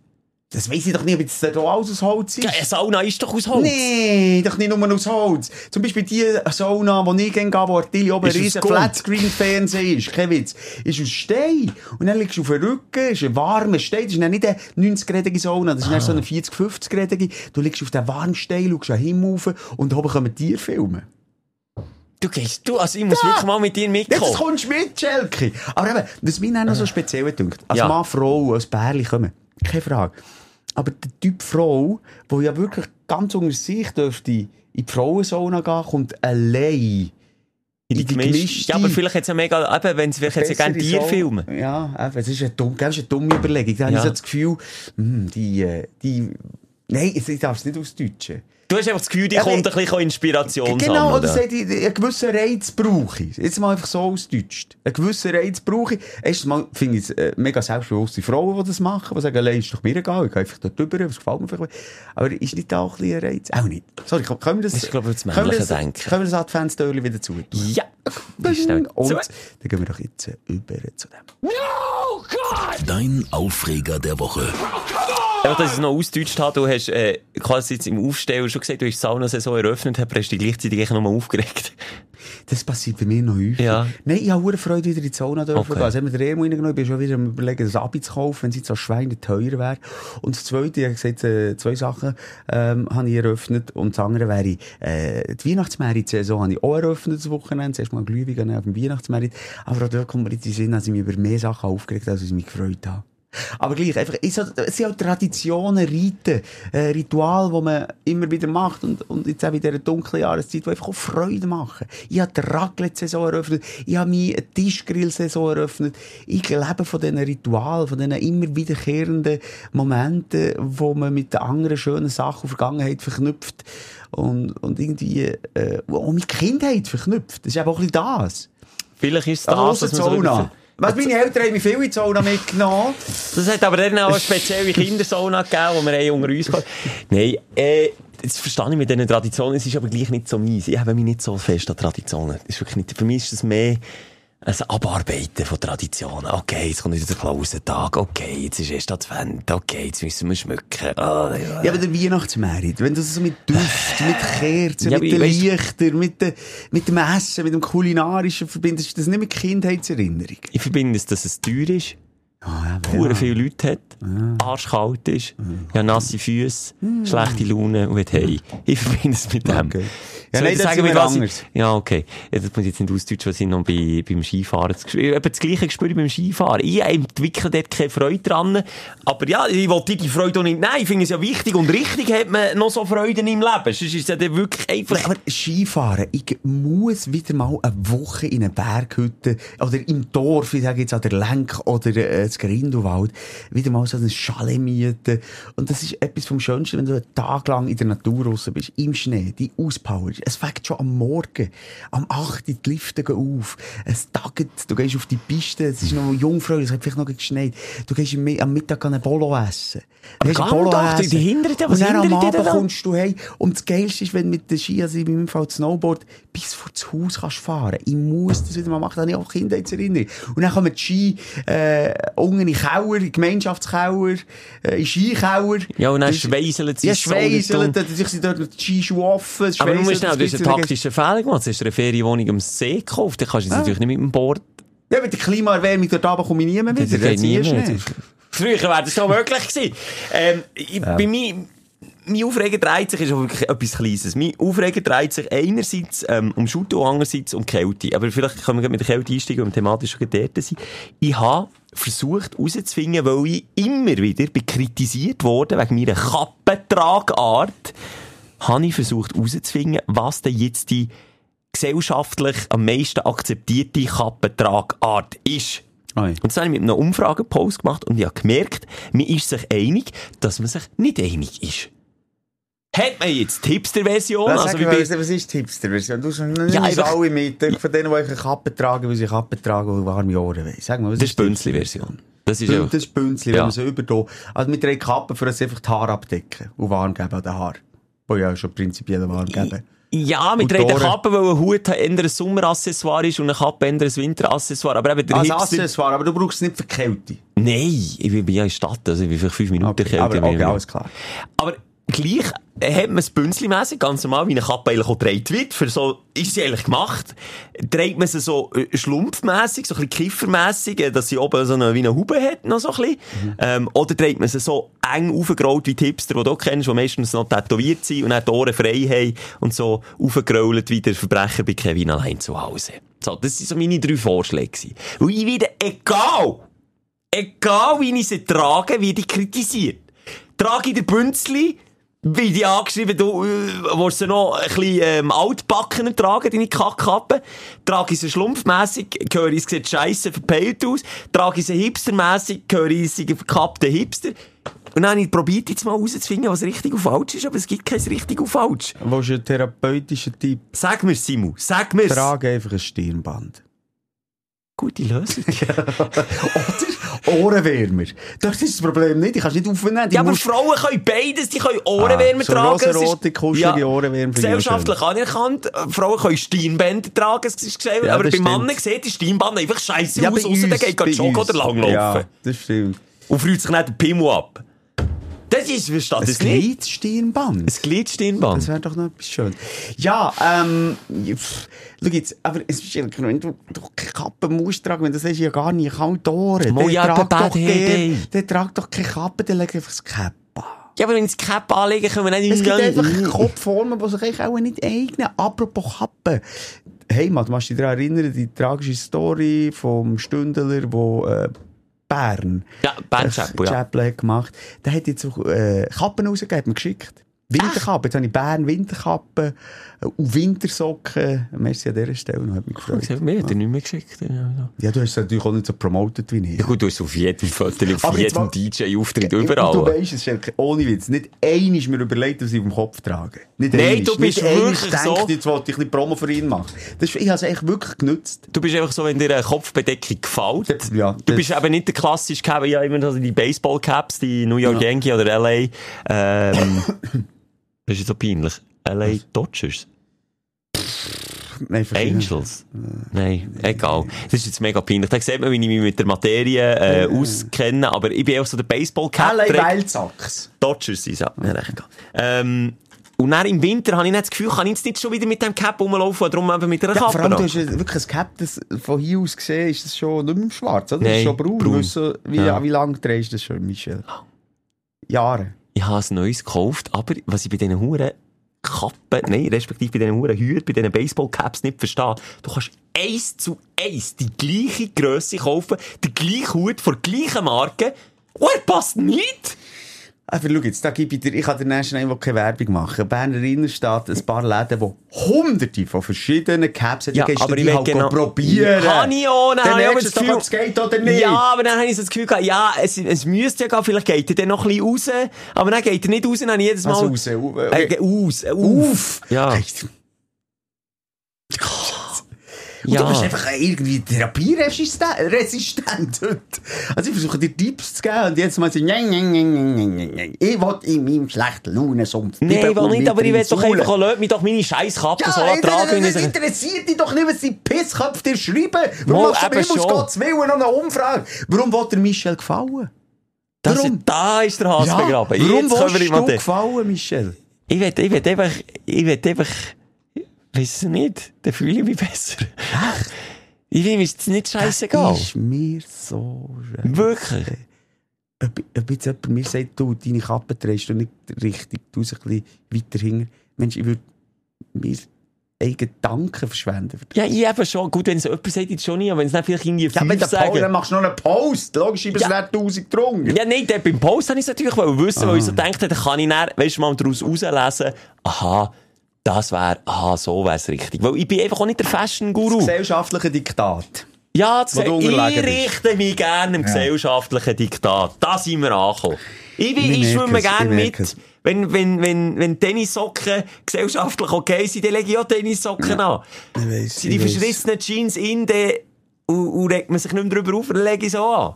Das weiss ich doch nicht, ob jetzt da alles aus Holz ist. Ja, eine Sauna ist doch aus Holz. Nee, doch nicht nur aus Holz. Zum Beispiel die Sauna, die ich gehe, wo Artilli oben Ist ein riesen. Flatscreen-Fernseher ist, kein Witz, ist aus Stein. Und dann liegst du auf dem Rücken, ist ein warmer Stein, das ist nicht eine 90-gradige Sauna, das ist dann so eine 40-50-gradige. Du liegst auf dem warmen Stein, schaust den Himmel rauf und oben kommen Tiere filmen. Du gehst, du, also ich muss wirklich mal mit dir Jetzt mitkommen. kommst du mit, Schelke. Aber eben, was mir dann noch so speziell dünkt, als Ja. Mann, Frau, als Pärchen kommen, keine Frage. Aber der Typ Frau, wo ja wirklich ganz unter sich dürfte in die Frauensauna gehen, kommt allein In die gemischte. gemischte- Ja, aber vielleicht es ja mega, eben, wenn sie vielleicht ja gerne Tier filmen. Ja, eben, es ist eine, dumm, gell, es ist eine dumme Überlegung. Da habe Ja. ich so das Gefühl, hm, die, äh, die, nein, ich darf es nicht ausdeutschen. Du hast einfach das Gefühl, die Ja, kommt ein bisschen Inspiration Genau, oder sagt, ich, einen gewissen Reiz brauche ich. Jetzt mal einfach so ausdeutscht. Einen gewissen Reiz brauche ich. Erstens mal finde ich es äh, mega selbstbewusste Frauen, die das machen, die sagen, ist doch mir egal, ich gehe einfach dort drüber, was gefällt mir vielleicht. Aber ist nicht da auch ein bisschen ein Reiz? Auch nicht. Sorry, können wir das, ist, glaube ich, das können wir männliche das, Denken. können wir das Adventstörli wieder zu? Ja. Und dann gehen wir doch jetzt äh, über zu dem. Dein Aufreger der Woche. Einfach, dass ich es noch ausgedeutscht habe, du hast, äh, quasi jetzt im Aufsteller schon gesagt, du hast die Sauna-Saison eröffnet, hast dich gleichzeitig eigentlich nochmal aufgeregt. Das passiert bei mir noch häufig. Ja. Nein, ich habe Freude, wieder in die Zone dürfen Okay. gehen. Also wir den Remo reingenommen, ich bin schon wieder am überlegen, das Abi zu kaufen, wenn es jetzt so Schweine teuer wäre. Und das Zweite, ich habe gesagt, äh, zwei Sachen ähm, habe ich eröffnet. Und das andere wäre, äh, die Weihnachtsmerit-Saison habe ich auch eröffnet, das Wochenende. Zuerst mal Glühwein auf dem Weihnachtsmerit. Aber auch dort kommt mir in den Sinn, dass ich mich über mehr Sachen aufgeregt habe, als ich mich gefreut habe. Aber gleich, einfach, es sind es sind auch Traditionen, Riten, äh, Rituale, die man immer wieder macht und, und jetzt auch in dieser dunklen Jahreszeit, die einfach auch Freude machen. Ich habe die Raclette-Saison eröffnet, ich habe meine Tischgrill-Saison eröffnet. Ich lebe von diesen Ritualen, von diesen immer wiederkehrenden Momenten, wo man mit den anderen schönen Sachen der Vergangenheit verknüpft und, und irgendwie äh, auch mit Kindheit verknüpft. Das ist eben auch ein bisschen das. Vielleicht ist es Also, das, was man so Was, meine Eltern haben mich viel in die Zona mitgenommen. Das hat aber dann auch eine spezielle [laughs] Kindersauna gegeben, die wir unter uns gehabt Nein, äh, das verstehe ich mit diesen Traditionen, es ist aber gleich nicht so meins. Ich habe mich nicht so fest an Traditionen. Ist wirklich nicht, für mich ist das mehr ein Abarbeiten von Traditionen. Okay, jetzt kommt wieder der Klausentag. Okay, jetzt ist erst Advent. Okay, jetzt müssen wir schmücken. Ah, ja. Ja, aber der Weihnachtsmerit, wenn du das so mit Duft, mit Kerzen, Ja, mit den Lichtern, mit, de, mit dem Essen, mit dem Kulinarischen verbindest, ist das nicht mit Kindheitserinnerung. Ich verbinde es, dass es teuer ist. Ah, ja, Hure ja. viele Leute hat, arschkalt ist, ja, nasse Füße, schlechte Laune und hey. Ich verbinde es mit dem. Okay. Ja, Soll nein, ich das sagen, wir anders. ich, ja, okay. Ja, das muss jetzt nicht ausdeutschen, was ich noch bei, beim Skifahren Eben das gleiche gespürt beim Skifahren. Ich entwickle dort keine Freude dran. Aber ja, ich wollte die Freude auch nicht nehmen. Ich finde es ja wichtig und richtig hat man noch so Freude im Leben. Sonst ist es ja dann wirklich einfach... Aber Skifahren, ich muss wieder mal eine Woche in eine Berghütte oder im Dorf, ich sage jetzt an der Lenk oder äh, das Grindelwald, wieder mal so ein Chalet mieten. Und das ist etwas vom Schönsten, wenn du einen Tag lang in der Natur raus bist, im Schnee, die Auspower. Es fängt schon am Morgen, am 8 Uhr, die Lifte gehen auf, es tagt, du gehst auf die Piste, es ist noch jungfräulich, es hat vielleicht noch geschneit, du gehst am Mi- am Mittag an einen Bolo essen. Du gehst Bolo doch, die- die hindern dich, was Und dann am Abend kommst du heim. Und das Geilste ist, wenn du mit der Ski, also in meinem Fall Snowboard, bis vor das Haus kannst fahren. Ich muss das wieder mal machen, da habe ich auch Kinder jetzt erinnern. Und dann kommen die Ski, äh, in den Gemeinschaftskeller, äh, in den Skikeller. Ja, und dann Das- schweiseln sie Ja, so schweiseln, dann sich sind dort Skischuhe offen, es Aber du musst schnell, du hast das einen taktischen Fehler gemacht. Du hast eine Ferienwohnung am See gekauft. Dann kannst du jetzt natürlich nicht mit dem Board. Ja, mit der Klimaerwärmung dort oben komme ich nie mehr Das wieder. mehr. nicht. Früher wäre das schon möglich gewesen. Ähm, Bei mir, mein Aufreger dreht sich, ist wirklich etwas Kleines. Mein Aufreger dreht sich einerseits ähm, um Schutte und andererseits um Kälte. Aber vielleicht können wir mit der Kälte einsteigen, wir thematisch schon dort sind. Ich habe versucht herauszufinden, weil ich immer wieder kritisiert worden wegen meiner Kappentragart, habe ich versucht herauszufinden, was denn jetzt die gesellschaftlich am meisten akzeptierte Kappentragart ist. Oi. Und das habe ich mit einem Umfragepost gemacht und ich habe gemerkt, man ist sich einig, dass man sich nicht einig ist. Hat man jetzt die Hipster-Version? Also, wie was, bei- was ist die Hipster-Version? Du sagst, Ja, ja, einfach- alle mit. Ich Von denen, die eine Kappe tragen, weil sie Kappe tragen und warme Ohren wollen. Sag mal, was das ist die Bünzli-Version. Das ist einfach... Das ist Bünzli, Ja. wenn man so über Also mit einer Kappe, für das einfach die Haare abdecken und warm geben an den Haar. Wo ja schon prinzipiell warm geben. Ja, mit Und einer die Ohren. Kappe, weil ein Hut eher ein Sommeraccessoire ist und eine Kappe eher ein Winteraccessoire. Aber eben der Als Hipster... Accessoire, aber du brauchst es nicht für Kälte. Nein, ich bin ja in der Stadt, also ich bin vielleicht fünf Minuten Okay, kälter. aber, okay, alles klar. Aber gleich hat man es bünzlimässig, ganz normal, wie eine Kappe eigentlich auch gedreht wird. Für so, ist sie eigentlich gemacht. Dreht man sie so äh, schlumpfmässig, so ein bisschen kiffermässig, äh, dass sie oben so eine, wie eine Hube hat, noch so ein bisschen. Ähm, oder dreht man sie so eng aufgerollt wie die Hipster, die du kennst, die meistens noch tätowiert sind und dann die Ohren frei haben und so aufgerollt wie der Verbrecher bei Kevin allein zu Hause. So, das waren so meine drei Vorschläge. Und ich wieder, egal, egal wie ich sie trage, werde ich kritisiert. Trage ich den Bünzli, wie die angeschrieben, du, äh, willst sie noch ein bisschen, ähm, altbackener tragen, deine Kackkappe. Trage ich sie schlumpfmässig, höre ich, es sieht scheisse verpeilt aus. Trage ich sie hipstermässig, höre ich, sie verkappte Hipster. Und dann habe ich probiert, jetzt mal herauszufinden, was richtig und falsch ist, aber es gibt kein richtig und falsch. Wo ist ein therapeutischer Tipp? Sag mir's, Simu, sag mir's. Trage einfach ein Stirnband. Gute Lösung. [laughs] [laughs] Oder Ohrenwärmer. Das ist das Problem nicht. Ich kann es nicht aufnehmen. Die Ja, aber Frauen können beides. Die können Ohrenwärmer Ah, so tragen. Rosarote, kuschelige Ohrenwärmer ich auch Gesellschaftlich anerkannt. Frauen können Stirnbänder tragen, es ist gesagt. Ja, aber bei das. Männern sieht die Stirnband einfach scheiße Ja, aus. Ausser der geht joggen oder langlaufen. Ja, das stimmt. Und freut sich nicht der Pimmel ab. Das ist, versteht Ein das nicht? Glied-Stirnband. Ein Glied-Stirnband. Das wäre doch noch etwas schön. Ja, ähm, pff, schau jetzt, aber es ist ja, wenn du, du keine Kappe musst tragen, wenn das ist ja gar nicht kalt Ohren. Mo, ja, der doch Bad Hair Day. gern- Dann trag doch keine Kappe, dann leg einfach das Cap an. Ja, aber wenn das Cap anlegen, können wir nicht Es gibt einfach. Kopfformen, die sich eigentlich auch nicht eignen. Apropos Kappe. Heimat, du musst dich daran erinnern, die tragische Story vom Stündler, wo äh, Bern Ja, Bern Chapel, ja. Chapel gemacht. Der hat jetzt auch äh, Kappen rausgegeben, geschickt. Winterkappe, jetzt habe ich Bern Winterkappe äh, und Wintersocken. Merci an dieser Stelle, noch, hat mich gefreut. Mir hat er nicht mehr geschickt. Ja, du hast es natürlich auch nicht so promotet wie ich. Ja gut, du hast auf jedem Foto, auf jedem DJ-Auftritt, Und Du überall. weißt es, Schelke, ohne Witz. Nicht einmal ist mir überlegt, was ich auf dem Kopf trage. Nicht Nein, einmal. du bist nicht wirklich denkt, so- jetzt wollte ich ein bisschen Promo für ihn machen. Das ist, ich habe es eigentlich wirklich genutzt. Du bist einfach so, wenn dir eine Kopfbedeckung gefällt. Ja, Du bist eben nicht der klassische Cap, ja, immer so die Baseball-Caps, die New York Ja. Yankee oder LA, ähm, [coughs] das ist so peinlich. LA Dodgers? Nein. Angels? Nein, egal. Das ist jetzt mega peinlich. Da sieht man, wie ich mich mit der Materie äh, auskenne, aber ich bin auch so der Baseball-Cap. LA Wild Sox. Dodgers es, ja. ja recht. Ähm, Und dann im Winter habe ich nicht das Gefühl, kann ich jetzt nicht schon wieder mit dem Cap rumlaufen, darum eben mit einer Ja, Kappe. vor allem, du hast wirklich ein Cap, das von hier aus gesehen, ist das schon nicht mehr schwarz, oder? Das Nein, ist schon braun. braun. Weißt du, wie, Ja. wie lange drehst du das schon, Michel? Jahre. Ich habe ein neues gekauft, aber was ich bei diesen Huren Kappen, nein, respektive bei diesen Huren Hüten, bei diesen Baseball-Caps nicht verstehe, du kannst eins zu eins die gleiche Grösse kaufen, den gleichen Hut von der gleichen Marke, und er passt nicht! Aber schau jetzt, da gebe ich dir, ich kann dir nächsten einmal keine Werbung machen. Berner Innenstadt, ein paar Läden, die hunderte von verschiedenen Caps haben. Ja, aber ich die will halt genau- probieren. Kann ich auch, dann habe ich das Gefühl- es geht oder nicht. Ja, aber dann habe ich so das Gefühl gehabt, ja, es, es müsste ja gehen, vielleicht geht er dann noch ein bisschen raus, aber dann geht er nicht raus, dann habe ich jedes Mal... Also raus, au- Äh, aus, äh, auf. Auf! Ja. Hey, Und ja. du bist einfach irgendwie therapieresistent. [laughs] Also ich versuche dir Tipps zu geben und jetzt mal so, «Nyang, nyang, nyang, nyang, nyang, nyang, nyang. ich will in meinem schlechten Launensumpf Nein, bleiben ich will nicht, aber ich will doch Maul.» einfach, lass mich doch meine scheiß Kappe Ja, so ey, tragen. das, interessiert dich doch nicht, was die Pissköpfe dir schreiben. Warum machst du schon. aus Gottes Willen noch eine Umfrage? Warum will der Michel gefallen? Das, Warum? Da ist der Hase Ja, begraben. warum willst du gefallen, Michel? Ich will, ich will einfach, ich will einfach, weiss es nicht, dann fühle ich mich besser. [laughs] Ich will mir jetzt nicht scheißegal. ist mir so schön. Wirklich. Ob, ob jetzt jemand mir sagt, du, deine Kappe trägst du nicht richtig, du ein bisschen weiter hinten. Mensch, ich würde mir eigene Gedanken verschwenden. das. Ja, ich eben schon. Gut, wenn es jemand sagt, jetzt schon nicht, aber wenn es dann vielleicht irgendwie Ja, wenn der Paul, dann sagen. machst du noch einen Post. Logisch, ich bin Ja. ja. 1000 drunter. Ja, nein, dort beim Post habe ich es natürlich wissen, weil ich so dachte, dann kann ich dann, weißt du, mal daraus herauslesen, aha, das wäre, aha, so wäre es richtig. Weil ich bin einfach auch nicht der Fashion-Guru. Gesellschaftliche Diktat. Ja, das ich richte mich gerne im gesellschaftlichen Diktat. Da sind wir angekommen. Ich, Ich ich schwimme gerne mit. es. Wenn, wenn, wenn, wenn Tennissocken gesellschaftlich okay sind, dann lege ich auch Tennissocken an. Ich weiss, Sind die verschlissenen Jeans in, dann, und, und regt man sich nicht mehr drüber auf, dann lege ich so an.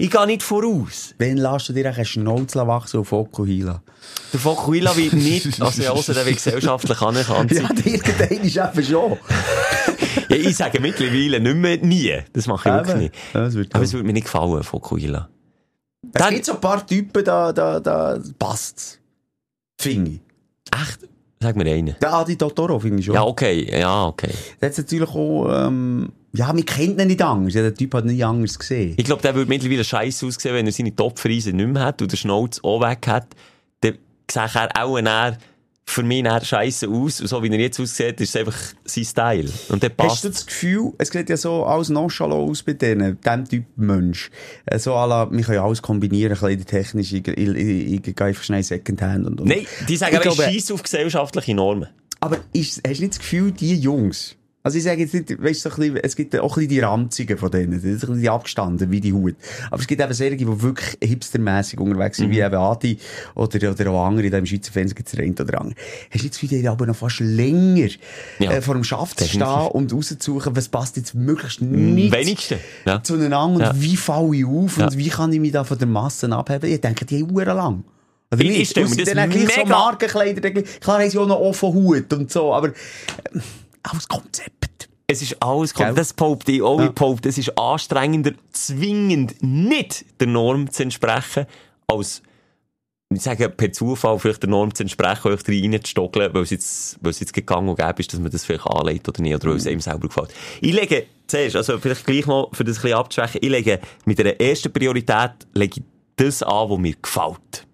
Ich gehe nicht voraus. Wenn lässt du dir einen Schnauz wachsen auf Fokuhila? Der Fokuhila wird nicht, [laughs] also ja, also der wird gesellschaftlich anerkannt. [laughs] Ja, irgendein ist eben schon. [laughs] Ja, ich sage mittlerweile nicht mehr nie. Das mache ich wirklich Eben. nicht. Ja, Aber es würde mir nicht gefallen, Fokuhila. Es Dann- gibt so ein paar Typen, da, da, da passt's. Finde ich. Echt? Sag mir einen. Der Adi Totoro finde ich schon. Ja, okay, ja, okay. Der hat natürlich auch, ähm, ja, man kennt ihn nicht anders. Ja, der Typ hat nie anders gesehen. Ich glaube, der würde mittlerweile scheiße aussehen, wenn er seine Topfriese nicht mehr hat und den Schnauz auch weg hat. Dann sehe er auch eher für mich scheiße aus. Und so wie er jetzt aussieht, ist es einfach sein Style. Und der Hast passt. du das Gefühl, es sieht ja so alles nonchalant aus bei denen, dem Typ Mensch. Äh, So à la, wir können ja alles kombinieren, kleidetechnisch, ich, ich, ich, ich gehe einfach schnell Secondhand und, und. Nein, die sagen, aber scheiße auf gesellschaftliche Normen. Aber ist, hast du nicht das Gefühl, die Jungs, also ich sage jetzt nicht, weißt du, so bisschen, es gibt auch ein bisschen die Ranzigen von denen, das die abgestanden, wie die Hut. Aber es gibt eben solche, die wirklich hipstermässig unterwegs sind, wie eben Adi oder, oder auch andere, da im Schweizer Fernsehen gibt es einen oder anderen. Hast du das die haben aber noch fast länger Ja, äh, vor dem Schaft zu stehen und rauszusuchen, was passt jetzt möglichst nicht wenigsten, ja. zueinander Ja. und wie falle ich auf und wie kann ich mich da von der Masse abheben? Ich denke, die haben lang. Oder Ich- ich stell mir das dann auch gleich so mega- Markenkleider, klar haben sie auch noch offen Hut und so, aber äh, alles Konzept. Es ist alles, Gell? das behaupte ich auch, Ja. ich behaupte, es ist anstrengender, zwingend nicht der Norm zu entsprechen, als, ich sage, per Zufall vielleicht der Norm zu entsprechen, euch reinzustogeln, weil es jetzt, weil es jetzt gegangen und gäbe ist, dass man das vielleicht anlegt oder nicht, oder weil es einem selber gefällt. Ich lege, zuerst, also vielleicht gleich noch, für das ein bisschen abzuschwächen, ich lege mit der ersten Priorität, lege ich das an, was mir gefällt.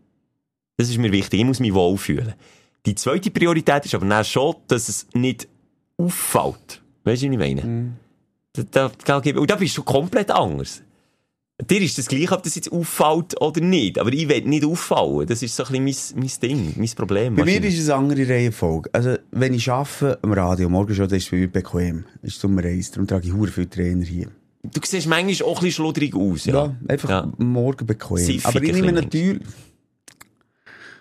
Das ist mir wichtig, ich muss mich wohlfühlen. Die zweite Priorität ist aber dann schon, dass es nicht auffällt. Weißt du, was ich meine? Da, da, da, und da bist du komplett anders. Dir ist das gleich, ob das jetzt auffällt oder nicht. Aber ich will nicht auffallen. Das ist so ein bisschen mein, mein Ding, mein Problem. Bei mir ist es eine andere Reihenfolge. Also, wenn ich arbeite am Radio, morgen schon, dann ist es für mich bequem. Ist zum Reisen. Darum trage ich hure viele Trainer hier. Du siehst manchmal auch ein bisschen schludrig aus. Ja. einfach Ja. morgen bequem. Siffig Aber ich nehme natürlich,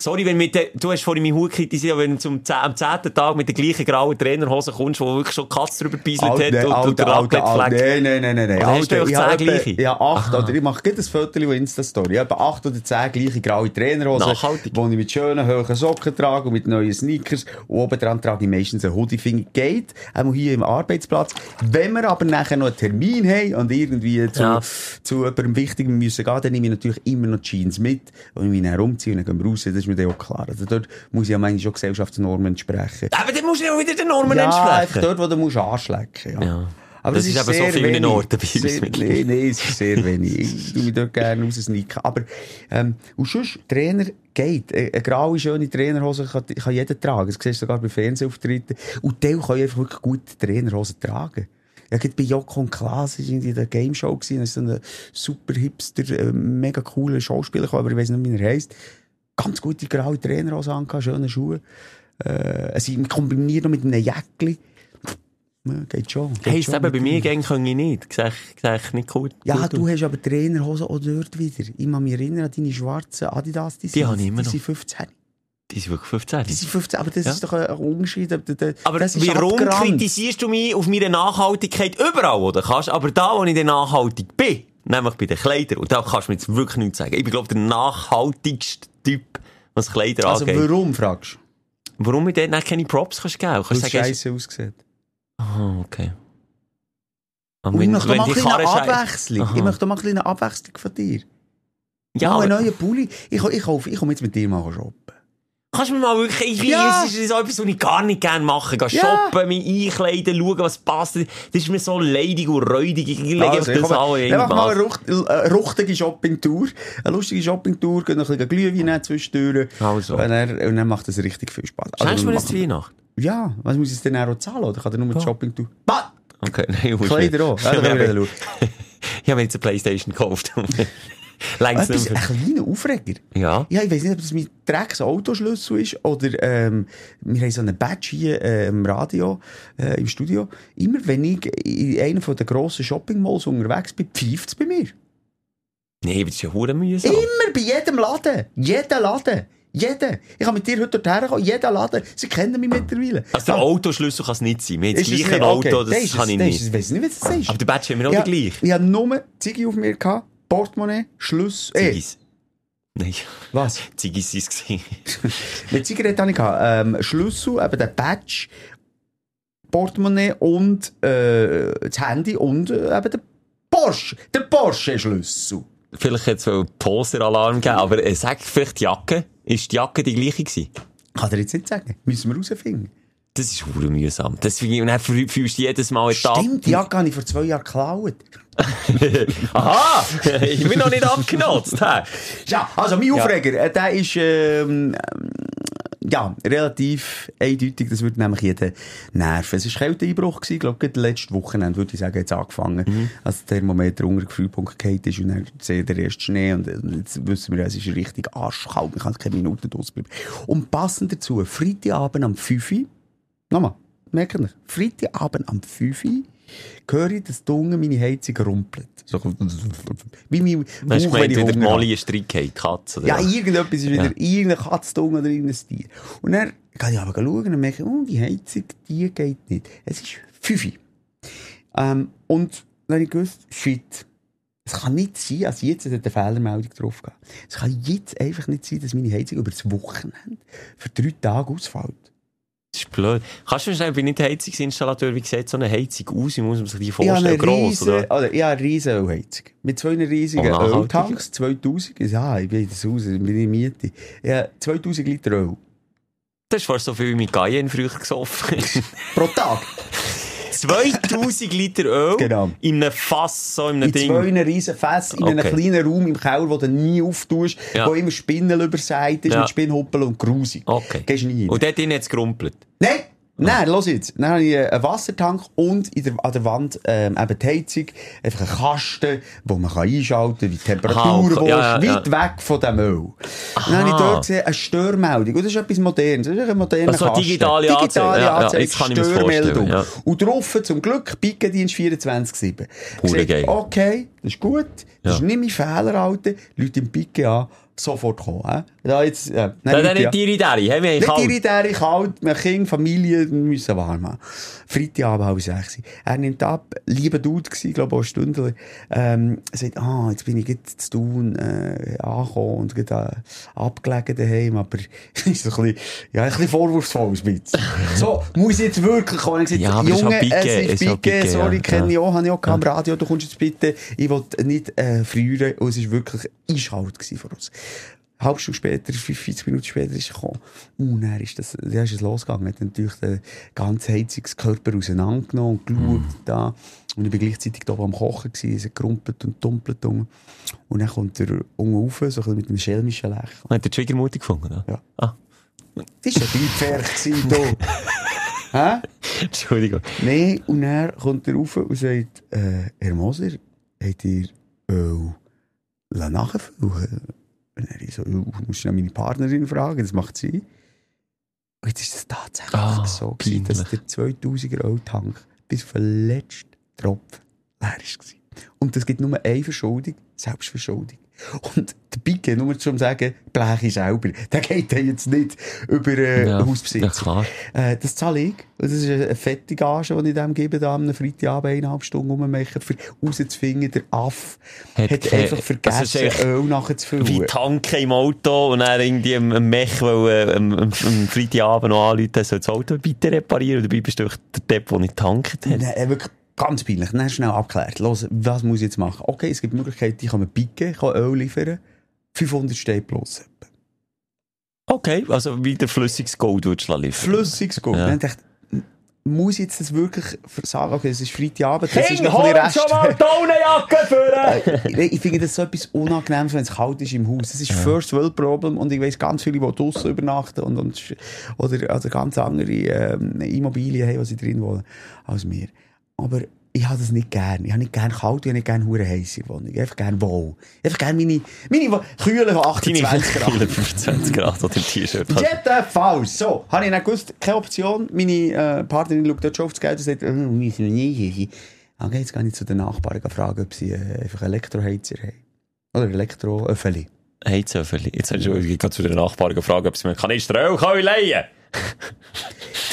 Sorry, wenn mit der, du hast vorhin meinen Hut kritisiert, wenn du zum 10, am zehnten Tag mit der gleichen grauen Trainerhose kommst, wo wirklich schon Katze drüber gebieselt hat Alter, und, und Alter, der Alter, Raclette-Fleck. Nein, nein, nein, nein, nein. Oder hast du Alter, zehn gleiche? Ja, acht. Aha. Oder ich mache gerade ein Foto auf Insta-Story. Ich habe acht oder zehn gleiche graue Trainerhosen. Nachhaltig. Wo ich mit schönen, hohen Socken trage und mit neuen Sneakers. Und oben dran trage ich meistens einen Hoodie. Finde ich geht. Auch hier im Arbeitsplatz. Wenn wir aber nachher noch einen Termin haben und irgendwie zu, Ja. zu jemandem Wichtigem müssen gehen, dann nehme ich natürlich immer noch Jeans mit. Und ich mich dann umziehe und dann gehen wir raus. Das ist mir dann auch klar. Also dort muss ich ja manchmal schon Gesellschaftsnormen entsprechen. Aber dann musst du ja auch wieder den Normen ja, entsprechen. dort, wo du musst anschlecken ja. Ja. Aber Das es ist eben so vielen wenig. Orten bei uns. Nein, nein, es ist sehr wenig. Ich tue mich dort gerne raussnicken. Aber, ähm, und sonst, Trainer geht. Eine, eine graue, schöne Trainerhose kann, kann jeder tragen. Das siehst du sogar bei Fernsehauftritten. Und die können einfach wirklich gute Trainerhosen tragen. Ja, gerade bei Joko und Klaas war in der Game Show. Da ist so ein super hipster, äh, mega cooler Schauspieler aber ich weiß nicht, wie er heisst. Ganz gute graue Trainerhose angehabt, schöne Schuhe. Äh, sie kombiniert noch mit einem Jäckli. Ja, geht schon. Geht Heisst schon eben, bei mir gehen kann ich nicht. Sehe ich, nicht gut. Ja, gut du aus. hast aber Trainerhosen auch dort wieder. Ich kann mich erinnern an deine schwarzen Adidas. Die, sind- habe ich immer die noch. sind 15. Die sind wirklich 15. Die sind 15, aber das Ja. ist doch ein Unterschied. Aber, warum abgerannt. kritisierst du mich auf meine Nachhaltigkeit überall, oder kannst? Aber da, wo ich dann nachhaltig bin, nämlich bei den Kleidern, und da kannst du mir jetzt wirklich nichts sagen. Ich bin, glaube ich, der nachhaltigste Typ, was Kleider Also angeht. warum, fragst du? Warum ich dort keine Props kannst geben? Weil Kannst sagen, scheiße aussieht. Ah, okay. Aber Und ich möchte mal eine Abwechslung. Ich möchte mal eine Abwechslung von dir. Ja, mal einen neuen Pulli. Ich, ich, ich, ich komme jetzt mit dir mal shoppen. Kannst du mir mal wirklich, ich Ja. es ist so etwas, was ich gar nicht gerne mache. Gehen Ja. shoppen, mich einkleiden, schauen, was passt. Das ist mir so leidig und räudig. Ich lege Also, einfach das alle in dann mach mal eine eine rucht- äh, ruchtige Shopping-Tour. Eine lustige Shopping-Tour, gehen noch ein bisschen Glühwein zwischendurch. Also. Und dann, und dann macht das richtig viel Spaß. Schenkst du mir das zu Weihnachten? Ja, was muss ich denn auch zahlen? Oder kann er nur die Shopping-Tour? Bah! Okay, [laughs] nein, Kleider auch. Ja. [laughs] Ich habe mir jetzt eine Playstation gekauft. [laughs] Etwas, ein kleiner Aufreger. Ja. Ja, ich weiß nicht, ob das mein Drecks Autoschlüssel ist oder ähm, wir haben so einen Badge hier äh, im Radio, äh, im Studio. Immer wenn ich in einem den grossen Shopping-Malls unterwegs bin, pfeift es bei mir. Nee, das ist ja hure mühsam. Immer bei jedem Laden. Jeder Laden. Jeder. Ich kann mit dir heute dorthin kommen. Jeder Laden. Sie kennen mich mittlerweile. Also der Ah, Autoschlüssel kann es nicht sein. Wir haben das gleiche nicht? Okay, Auto, das ist kann es- ich dann nicht. Ich weiß nicht, was das ist. Aber der Badge haben wir auch ja, gleich. Ich hatte nur Ziggy auf mir, gehabt, Portemonnaie, Schluss. Ziggis. Nein, was? [laughs] Ziggis waren es. [laughs] Mit Zigarette hatte ich gehabt, ähm, Schlüssel, eben der Badge, Portemonnaie und äh, das Handy und äh, eben der Porsche. Der Porsche-Schlüssel. Vielleicht hätte es Poser-Alarm gegeben, aber äh, sag vielleicht die Jacke. Ist die Jacke die gleiche gewesen? Kann er jetzt nicht sagen. Müssen wir rausfinden. Das ist hure mühsam. Das, und dann fühl- fühlst du jedes Mal Etappe. Stimmt, die Jacke habe ich vor zwei Jahren geklaut. [laughs] Aha! ich bin noch nicht abgenutzt. Ja, also mein Ja. Aufreger, äh, der ist ähm, ja, relativ eindeutig, das würde nämlich jeder nerven. Es war Kälteeinbruch, ich glaube, gerade letzte Wochenende, würde ich sagen, jetzt angefangen, Mhm. als der Thermometer unter Gefühlpunkt geht ist und dann sehe der erste Schnee und äh, jetzt wissen wir, ja, es ist richtig arschkalt, man kann keine Minuten draussen bleiben. Und passend dazu, Freitagabend am 5 Uhr, nochmal, merkt ihr, Freitagabend am 5 Uhr, höre ich, dass da unten meine Heizung rumpelt. So, wie mein du Bauch, wenn ich wieder. Molly einen gehabt, die Katze? oder Ja, was? irgendetwas ist wieder, Ja. irgendeine Katze oder irgendein Tier. Und dann kann ich aber schauen und merke, oh, die Heizung, die geht nicht. Es ist 5 Uhr. Ähm, und dann habe ich gewusst, shit. Es kann nicht sein, dass jetzt eine Fehlermeldung drauf geht. Es kann jetzt einfach nicht sein, dass meine Heizung über das Wochenende für drei Tage ausfällt. Blöd. Kannst du mir schnell, ich bin nicht Heizungsinstallateur, wie sieht so eine Heizung aus? Wie muss man sich die Ich vorstellen? Gross, oder? oder? Ja, eine riesen Ölheizung. Mit zwei riesigen. Öltanks, 2000, ja, ich bin in das Haus, ich bin in Miete. Ja, 2000 Liter Öl. Das ist fast so viel wie mit Cayenne früher gesoffen. Pro Tag. [laughs] 2000 Liter Öl Genau. in einem Fass, so in einem In Ding. zwei riesen Fässern, in einem Okay. kleinen Raum im Keller, wo du nie auftust, Ja. wo immer Spinnel überseit ist, Ja. mit Spinnhuppel und grusig. Okay. Gehst nie rein. Und dort drin hat es gerumpelt. Nein! Nein, los jetzt. Dann habe ich einen Wassertank und in der, an der Wand ähm, eben die Heizung. Einfach einen Kasten, wo man kann einschalten kann, wie die Temperatur Aha, okay. willst, Ja, ja, weit weg von dem Öl. Dann habe ich dort gesehen, eine Störmeldung. Und das ist etwas Modernes. Das ist ein moderner Also Kasten. digitale Anzeige. digitale Ja, ja, Anzeige. Störmeldung. ja. Und drauf zum Glück Pickendienst 24-7. Hure Gesagt, geil. Okay, das ist gut. Das Ja. ist nicht mein Fehler, Alter. Leute im Picke an, sofort kommen. Hä? Da jetzt, äh, Nein, dann ja. nicht Deri. Hey, wir haben Nicht irritär, kalt, wir Kind, Familie müssen warm haben. Freitagabend halb sechs. Er nimmt ab, lieber Dude gsi, glaube ich, auch Stündler, ähm, sagt, ah, jetzt bin ich jetzt zu tun, äh, angekommen und gerade äh, abgelegen daheim, aber ist ein bisschen, ja, ein bisschen vorwurfsvoll, ein bisschen. So, muss ich jetzt wirklich kommen? Ich Ja, gesagt, es ist Junge, es ist Picke, sorry, ja. kenne ich Ja. auch, habe ich auch gehabt, am Radio, du kommst jetzt bitte, ich will nicht, äh, frieren, und es ist wirklich eiskalt gewesen von uns. Halbe Stunde später, 45 Minuten später ist er gekommen. Und dann ist das, dann ist es losgegangen. Er hat natürlich den ganzen Heizungskörper auseinandergenommen und geschaut da. Und ich war gleichzeitig da am Kochen gewesen, es hat gerumpelt und dumpelt. Und dann kommt er unten rauf, so ein mit einem schelmischen Lächeln. Hat der Trigger mutig gefunden, oder? Ja. Ah, Das war ein Pferd, du. [laughs] Hä? Entschuldigung. Nein, und dann kommt er rauf und sagt, äh, Herr Moser, habt ihr Öl nachfüllen? Und ich so, «Ja, ich muss schnell meine Partnerin fragen, das macht sie. Und jetzt ist es tatsächlich Ah, so gewesen, dass der 2000er Öltank bis auf den letzten Tropfen leer war. Und es gibt nur eine Verschuldung, Selbstverschuldung. Und der Pike, nur zum sagen, Blech ist selber, der geht dann jetzt nicht über äh, Ja, Hausbesitzer. ja. Äh, das zahle ich. Das ist eine fette Gage, die ich dem gebe, da am Freitagabend eineinhalb Stunden rummachen, für rauszufinden, der Aff Hat hat, einfach vergessen, echt Öl nachzufüllen. Wie tanken im Auto und dann irgendwie am, am Mech, weil äh, am, am, am Freitagabend noch anrufen, soll das Auto bitte reparieren. Und dabei bist du der Depp, der nicht tankt hat. Nein, wirklich ganz peinlich. Dann schnell abgeklärt. Los, was muss ich jetzt machen? Okay, es gibt Möglichkeiten, ich kann mir picken, ich kann Öl liefern. 500 Steine plus. Okay, also wieder flüssiges Gold würdest du liefern. Flüssiges Gold. Ja. Dann dachte ich, muss ich jetzt das wirklich sagen? Okay, es ist Freitagabend, das ist noch ein Rest. Daunenjacke für [laughs] Äh, ich finde das so etwas Unangenehmes, wenn es kalt ist im Haus. Das ist First World Problem und ich weiss ganz viele, die draussen übernachten und, und oder also ganz andere ähm, Immobilien haben, die sie drin wohnen, als wir. Aber ich habe das nicht gern. Ich habe nicht gern kalt, ich habe nicht gern hure heiß in der Wohnung. Ich habe einfach gern wohl. Ich habe einfach gern meine, meine Kühle von 28 Grad. Grad. 25 Grad oder im T-Shirt. Jedenfalls. So, habe ich dann gewusst, keine Option. Meine äh, Partnerin schaut dort schon auf das Geld und sagt, sind nie. Okay, jetzt gehe ich zu den Nachbarn fragen, ob sie äh, einfach Elektroheizer haben. Oder Elektroöffeli. Heizöffeli. Jetzt hast du ich zu den Nachbarn gefragt, ob sie mir Kanister Öl können leihen [laughs]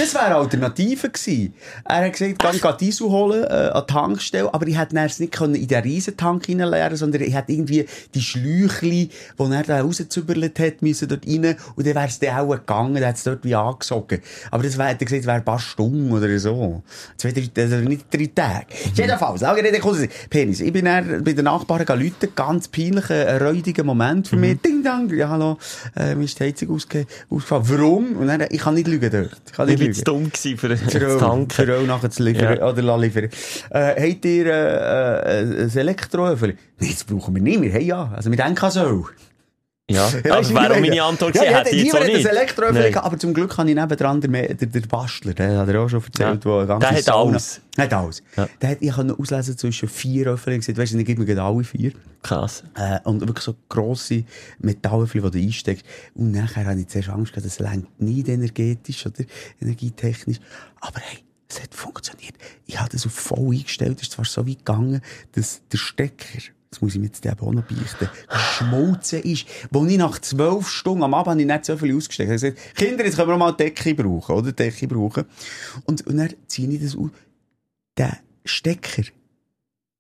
Das wäre eine Alternative gewesen. Er hat gesagt, geh geh Diesel holen, äh, an die Tankstelle, aber ich hätte dann es nicht können in den Riesentank hineinleeren, sondern ich hätte irgendwie die Schläuchli, die er da rauszüberlet hat, müssen dort rein, und dann wäre es dann auch gegangen, dann hätte es dort wie angesogen. Aber das wäre, hat er gesagt, wäre ein paar Stunden oder so. Zwei, drei, also nicht drei Tage. Jedenfalls, lange Rede, kurzer Sinn. Penis. Ich bin dann bei den Nachbarn gegangen, ganz peinlicher, ein räudiger Moment für mich. Ding, dang, ja, hallo, äh, mir ist die Heizung ausge ausgefallen. Warum? Und dann, ich kann nicht lügen dort. Ich kann Ich nicht war zu lügen. dumm gewesen für Für [laughs] Tanken. für Öl nachher zu liefern, Ja. oder liefern. Äh, habt ihr, äh, äh, ein Elektroöffel? Nein, das brauchen wir nicht, wir haben ja. Also, wir denken an Öl. Ja, [laughs] Ja, das wäre auch meine? Antwort Ja, gewesen, ja, hätte ich jetzt nicht. gehabt, aber zum Glück habe ich nebendran der, der, der Bastler, der hat er auch schon erzählt, Ja. Der hat Sauna- alles. Der hat alles. Ja. Der hat, ich konnte auslesen zwischen vier gesagt, weißt du, dann gib mir gerade alle vier. Krass. Äh, und wirklich so grosse Metallöffel, die du einsteckst. Und nachher habe ich zuerst Angst gehabt, das lenkt nicht energetisch oder energietechnisch. Aber hey, es hat funktioniert. Ich habe das auf voll eingestellt. Es ist zwar so weit gegangen, dass der Stecker, das muss ich mir jetzt eben auch noch beichten, geschmolzen ist. Wo ich nach zwölf Stunden am Abend nicht so viel ausgesteckt. Ich habe gesagt, Kinder, jetzt können wir mal Decke brauchen, oder? Decke brauchen. Und, und dann ziehe ich das aus. Der Stecker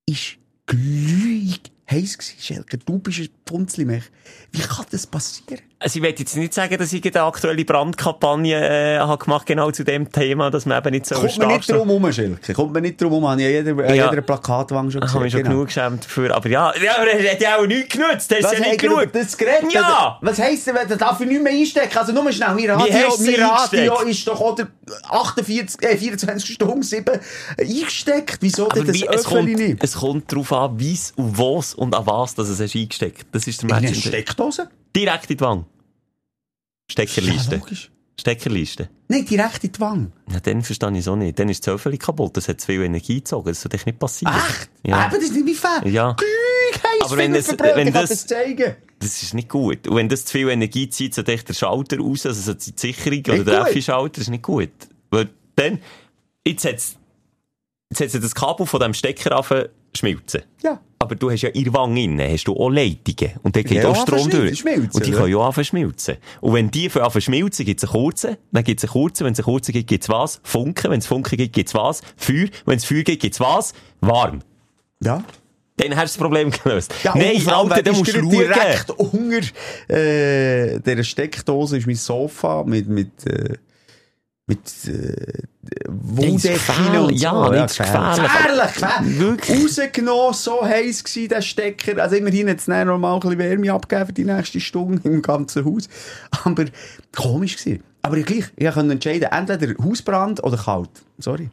ist glühig heiß gewesen, Schelker. Du bist ein Punzlimech. Wie kann das passieren? Also ich will jetzt nicht sagen, dass ich eine aktuelle Brandkampagne äh, habe gemacht genau zu dem Thema, dass man eben nicht so Kommt man nicht drum herum, Schelker. Kommt man nicht drum herum. Habe ich jeder, Ja. jeder Plakatwand schon Ich habe mich schon Genau. genug geschämt dafür. Aber ja, ja aber er hat ja auch nichts genutzt. Das Was ist ja nicht genug. das geredet? Ja! Was heisst denn, da darf ich nicht mehr einstecken? Also nur schnell, mein Radio, du mein Radio ist doch oder 48, äh, 24 Stunden 7 eingesteckt. Wieso denn das wie, es, kommt, nicht? es kommt darauf an, wie und was und an was das es eingesteckt. Das ist der In eine Match. Steckdose? Direkt in die Wange. Ja, Steckerliste. logisch. Steckerliste. Nein, direkt in die Wange. Ja, dann verstehe ich es auch nicht. Dann ist das Öffeli kaputt. Das hat zu viel Energie gezogen. Das sollte nicht passieren. Echt? Ja. Eben, das ist nicht mein Fall. Ja. Heiß, Aber wenn es- wenn das- das zeigen. Das ist nicht gut. Und wenn das zu viel Energie zieht, so echt der Schalter raus, also so die Sicherung oder Nicht der gut. Effi-Schalter, ist nicht gut. Weil dann, jetzt hat's, jetzt hat's das Kabel von dem Stecker schmilzen. Ja. Aber du hast ja in der Wange innen, hast du auch Leitungen. Und dann geht Ja, auch Strom durch. Und die können ja auch anfangen schmilzen. Und wenn die anfangen schmilzen, gibt's einen kurzen, dann gibt's einen kurzen, wenn es einen kurzen gibt, gibt's was? Funken, wenn es Funken gibt, gibt's was? Feuer, wenn es Feuer gibt, gibt's was? Warm. Ja. Dann hast du das Problem gelöst. Ja, Nein, Alter, dann musst du schauen. direkt unter äh, dieser Steckdose ist mein Sofa mit, mit, äh, mit äh, gefährlich. so. Ja, nicht gefährlich. Gefährlich, gefährlich. Wirklich. Rausgenommen, so heiß gsi der Stecker. Also immerhin hat es dann noch mal ein bisschen Wärme abgegeben für die nächste Stunde [laughs] im ganzen Haus. Aber komisch gewesen. Aber ich gleich, ich konnte entscheiden, entweder Hausbrand oder kalt. Sorry.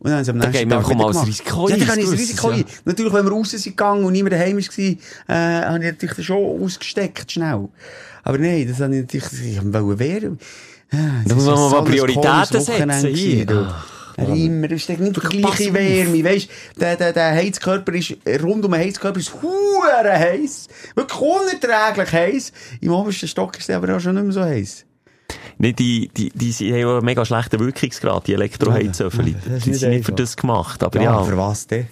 Und dann haben sie am nächsten Tag wieder als gemacht. Risiko Ja, ein, da kann ich das Risiko ein. Natürlich, wenn wir raus sind gegangen und niemand daheim war, äh, habe ich natürlich schon ausgesteckt, schnell. Aber nein, das habe ich natürlich, ich wollte wehren. Ja, Da muss ist man mal Prioritäten cooles setzen hier. du. Ah. Immer, es steckt nicht die gleiche. Wärme, weisst, der, der, der Heizkörper ist, rund um den Heizkörper ist hure heiß. Wirklich unerträglich heiß. Im obersten Stock ist der aber auch schon nicht mehr so heiß. Nee, die, die, die, haben ja einen mega schlechten Wirkungsgrad, die Elektroheizöffel. Ja, das ist Die sind nicht für das gemacht. Aber ja, für was denn?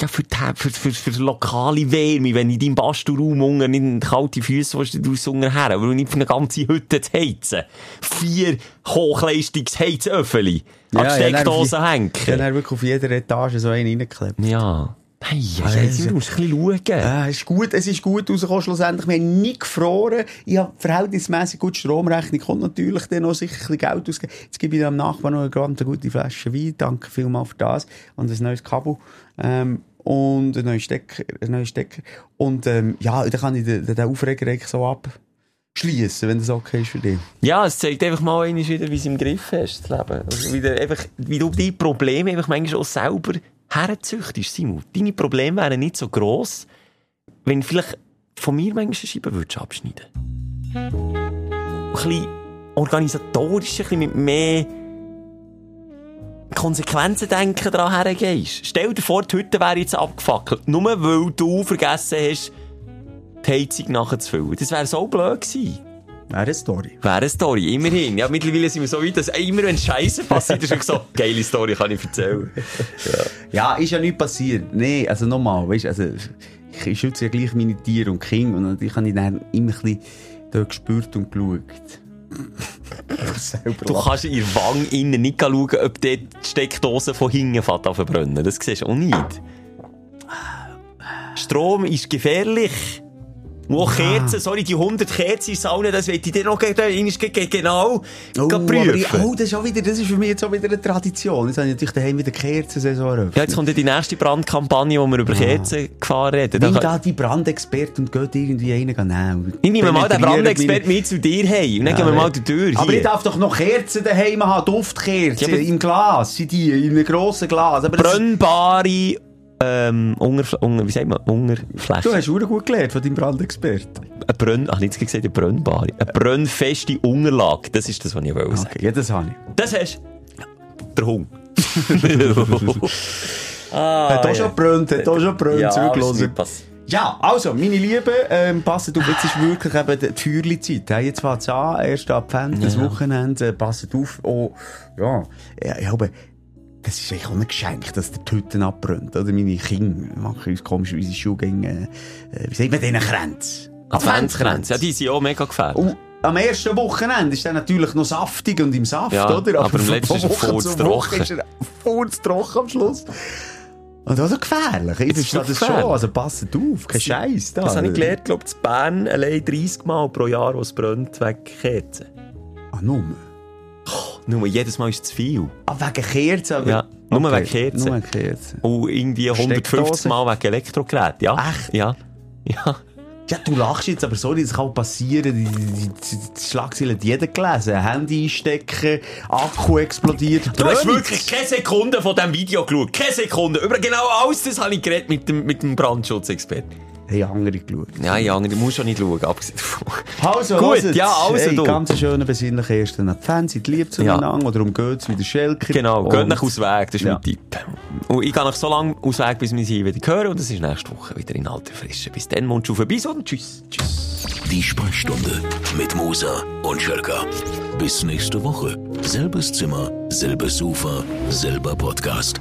Ja für, die, für, für, für lokale Wärme, wenn in deinem Bastelraum unten nicht kalte Füße du raus unten her, aber nicht für eine ganze Hütte zu heizen. Vier Hochleistungsheizöffel an die Steckdose hängen. Ich habe dann wirklich auf jeder Etage so einen reingeklebt. Ja. Hey, ja, Also- ja, jetzt musst du ein bisschen schauen. Ja, es ist gut, es ist gut rausgekommen, schlussendlich. Wir haben nie gefroren. Ich habe verhältnismäßig gut Stromrechnung, kommt natürlich dann noch sicher ein bisschen Geld ausgeben. Jetzt gebe ich dem Nachbarn noch eine ganz gute Flasche Wein. Danke vielmals für das. Und ein neues Kabel. Ähm, und ein neuer Stecker, ein neuer Stecker. Und, ähm, ja, dann kann ich den, den Aufreger so abschließen, wenn das okay ist für dich. Ja, es zeigt einfach mal einmal wieder, wie es im Griff hast, das Leben. Also wie, du einfach, wie du die Probleme einfach manchmal auch selber herzüchtest, Simon. Deine Probleme wären nicht so gross, wenn du vielleicht von mir manchmal eine Scheibe würdest abschneiden Ein bisschen organisatorisch, ein bisschen mit mehr Konsequenzen denken daran hergehst. Stell dir vor, die Hütte wäre jetzt abgefackelt, nur weil du vergessen hast, die Heizung nachzufüllen. Das wäre so blöd gewesen. Wäre eine Story. Wäre eine Story, immerhin. Ja, mittlerweile sind wir so weit, dass immer wenn Scheiße passiert, ist so, [laughs] geile Story kann ich erzählen. Ja, ist ja nichts passiert. Nee, also nochmal, weißt, also, ich, schütze ja gleich meine Tiere und Kinder und natürlich habe ich dann immer ein bisschen gespürt und geschaut. Du kannst in der Wange innen nicht schauen, ob dort die Steckdose von hinten verbrennen. Das siehst du auch nicht. Strom ist gefährlich. Und auch Kerzen, sorry, die 100 Kerzen Sauna, das will ich dir noch ge- ge- ge- ge- genau Oh, ge- aber prüfen. oh, das ist, auch wieder, das ist für mich jetzt auch wieder eine Tradition. Jetzt habe ich natürlich daheim wieder Kerzensaison eröffnet. Ja, jetzt kommt ja die nächste Brandkampagne, wo wir über Kerzen gefahren reden. Nimm Da die Brandexperten und geht irgendwie einen nehmen. Ich nehme mal den Penetrieren Brandexpert mit zu dir hey und dann gehen wir mal durch die Tür. Aber ich darf doch noch Kerzen daheim haben, Duftkerzen, Ja, im Glas, sind die, in einem grossen Glas. Aber brennbare ähm, Ungerfl Unger, wie sagt man? Ungerfläche. du hast auch gut gelernt von deinem Brandexperten. Eine Brenn... Ach, nicht gesagt, eine brennbare. Eine brennfeste Unterlage. Das ist das, was ich wollte sagen. Okay, ja, das habe ich. Das hast. Der Hund. [laughs] ah, Hat auch schon gebrannt, hat auch schon gebrannt, ja, es passiert. Ja, also, meine Lieben, ähm, passet auf, jetzt ist wirklich eben die Feuerli-Zeit. Hey, jetzt fängt's an, erst Advent, das Ja. Wochenende, äh, passet auf. Oh, ja, ja, ich glaube, das ist eigentlich auch ein Geschenk, dass der die Hütten abbrennt. Oder meine Kinder machen uns komischerweise Schulgänge, äh, wie sagt man denen, Kränze? Adventskränze. Ja, die sind auch mega gefährlich. Und am ersten Wochenende ist er natürlich noch saftig und im Saft, Ja, oder? aber am letzten ist er furztrocken. Ist furztrocken am Schluss. Und auch gefährlich. Ich ist verstehe das schon. Also passet auf, kein Scheiß da. Das habe ich gelernt, glaube ich, in Bern allein 30 Mal pro Jahr, wo es brennt, wegen Kerzen. Ah, nur? Nur jedes Mal ist es zu viel. Ah, wegen Kerzen? aber- Ja, nur wegen Kerzen. Nur wegen Kerzen. Und irgendwie 150 Steckdose? Mal wegen Elektrogeräten. Ja. Echt? Ja. Ja. Ja, du lachst jetzt, aber sorry, das kann passieren. Die, die, die, die Schlagzeilen hat jeder gelesen. Handy einstecken, Akku explodiert. Du hast Brennt. wirklich keine Sekunde von diesem Video geschaut. Keine Sekunde. Über genau alles das habe ich geredet mit dem, mit dem Brandschutzexperten. Hey, andere geschaut. Ja, ja, du musst schon nicht schauen, abgesehen davon. Also, Gut, ja, also hey, du. Ganz schönen, besinnlichen ersten Advent. Seid lieb zueinander. Oder um geht's wie der Schelker. Genau, geht nicht aus Weg, das ist Ja. mein Tipp. Und ich gehe noch so lange aus Weg, bis wir sie wieder hören. Und das ist nächste Woche wieder in alter Frische. Bis dann, Mund auf bis und tschüss. Tschüss. Die Sprechstunde mit Musa und Schelka. Bis nächste Woche. Selbes Zimmer, selbes Sofa, selber Podcast.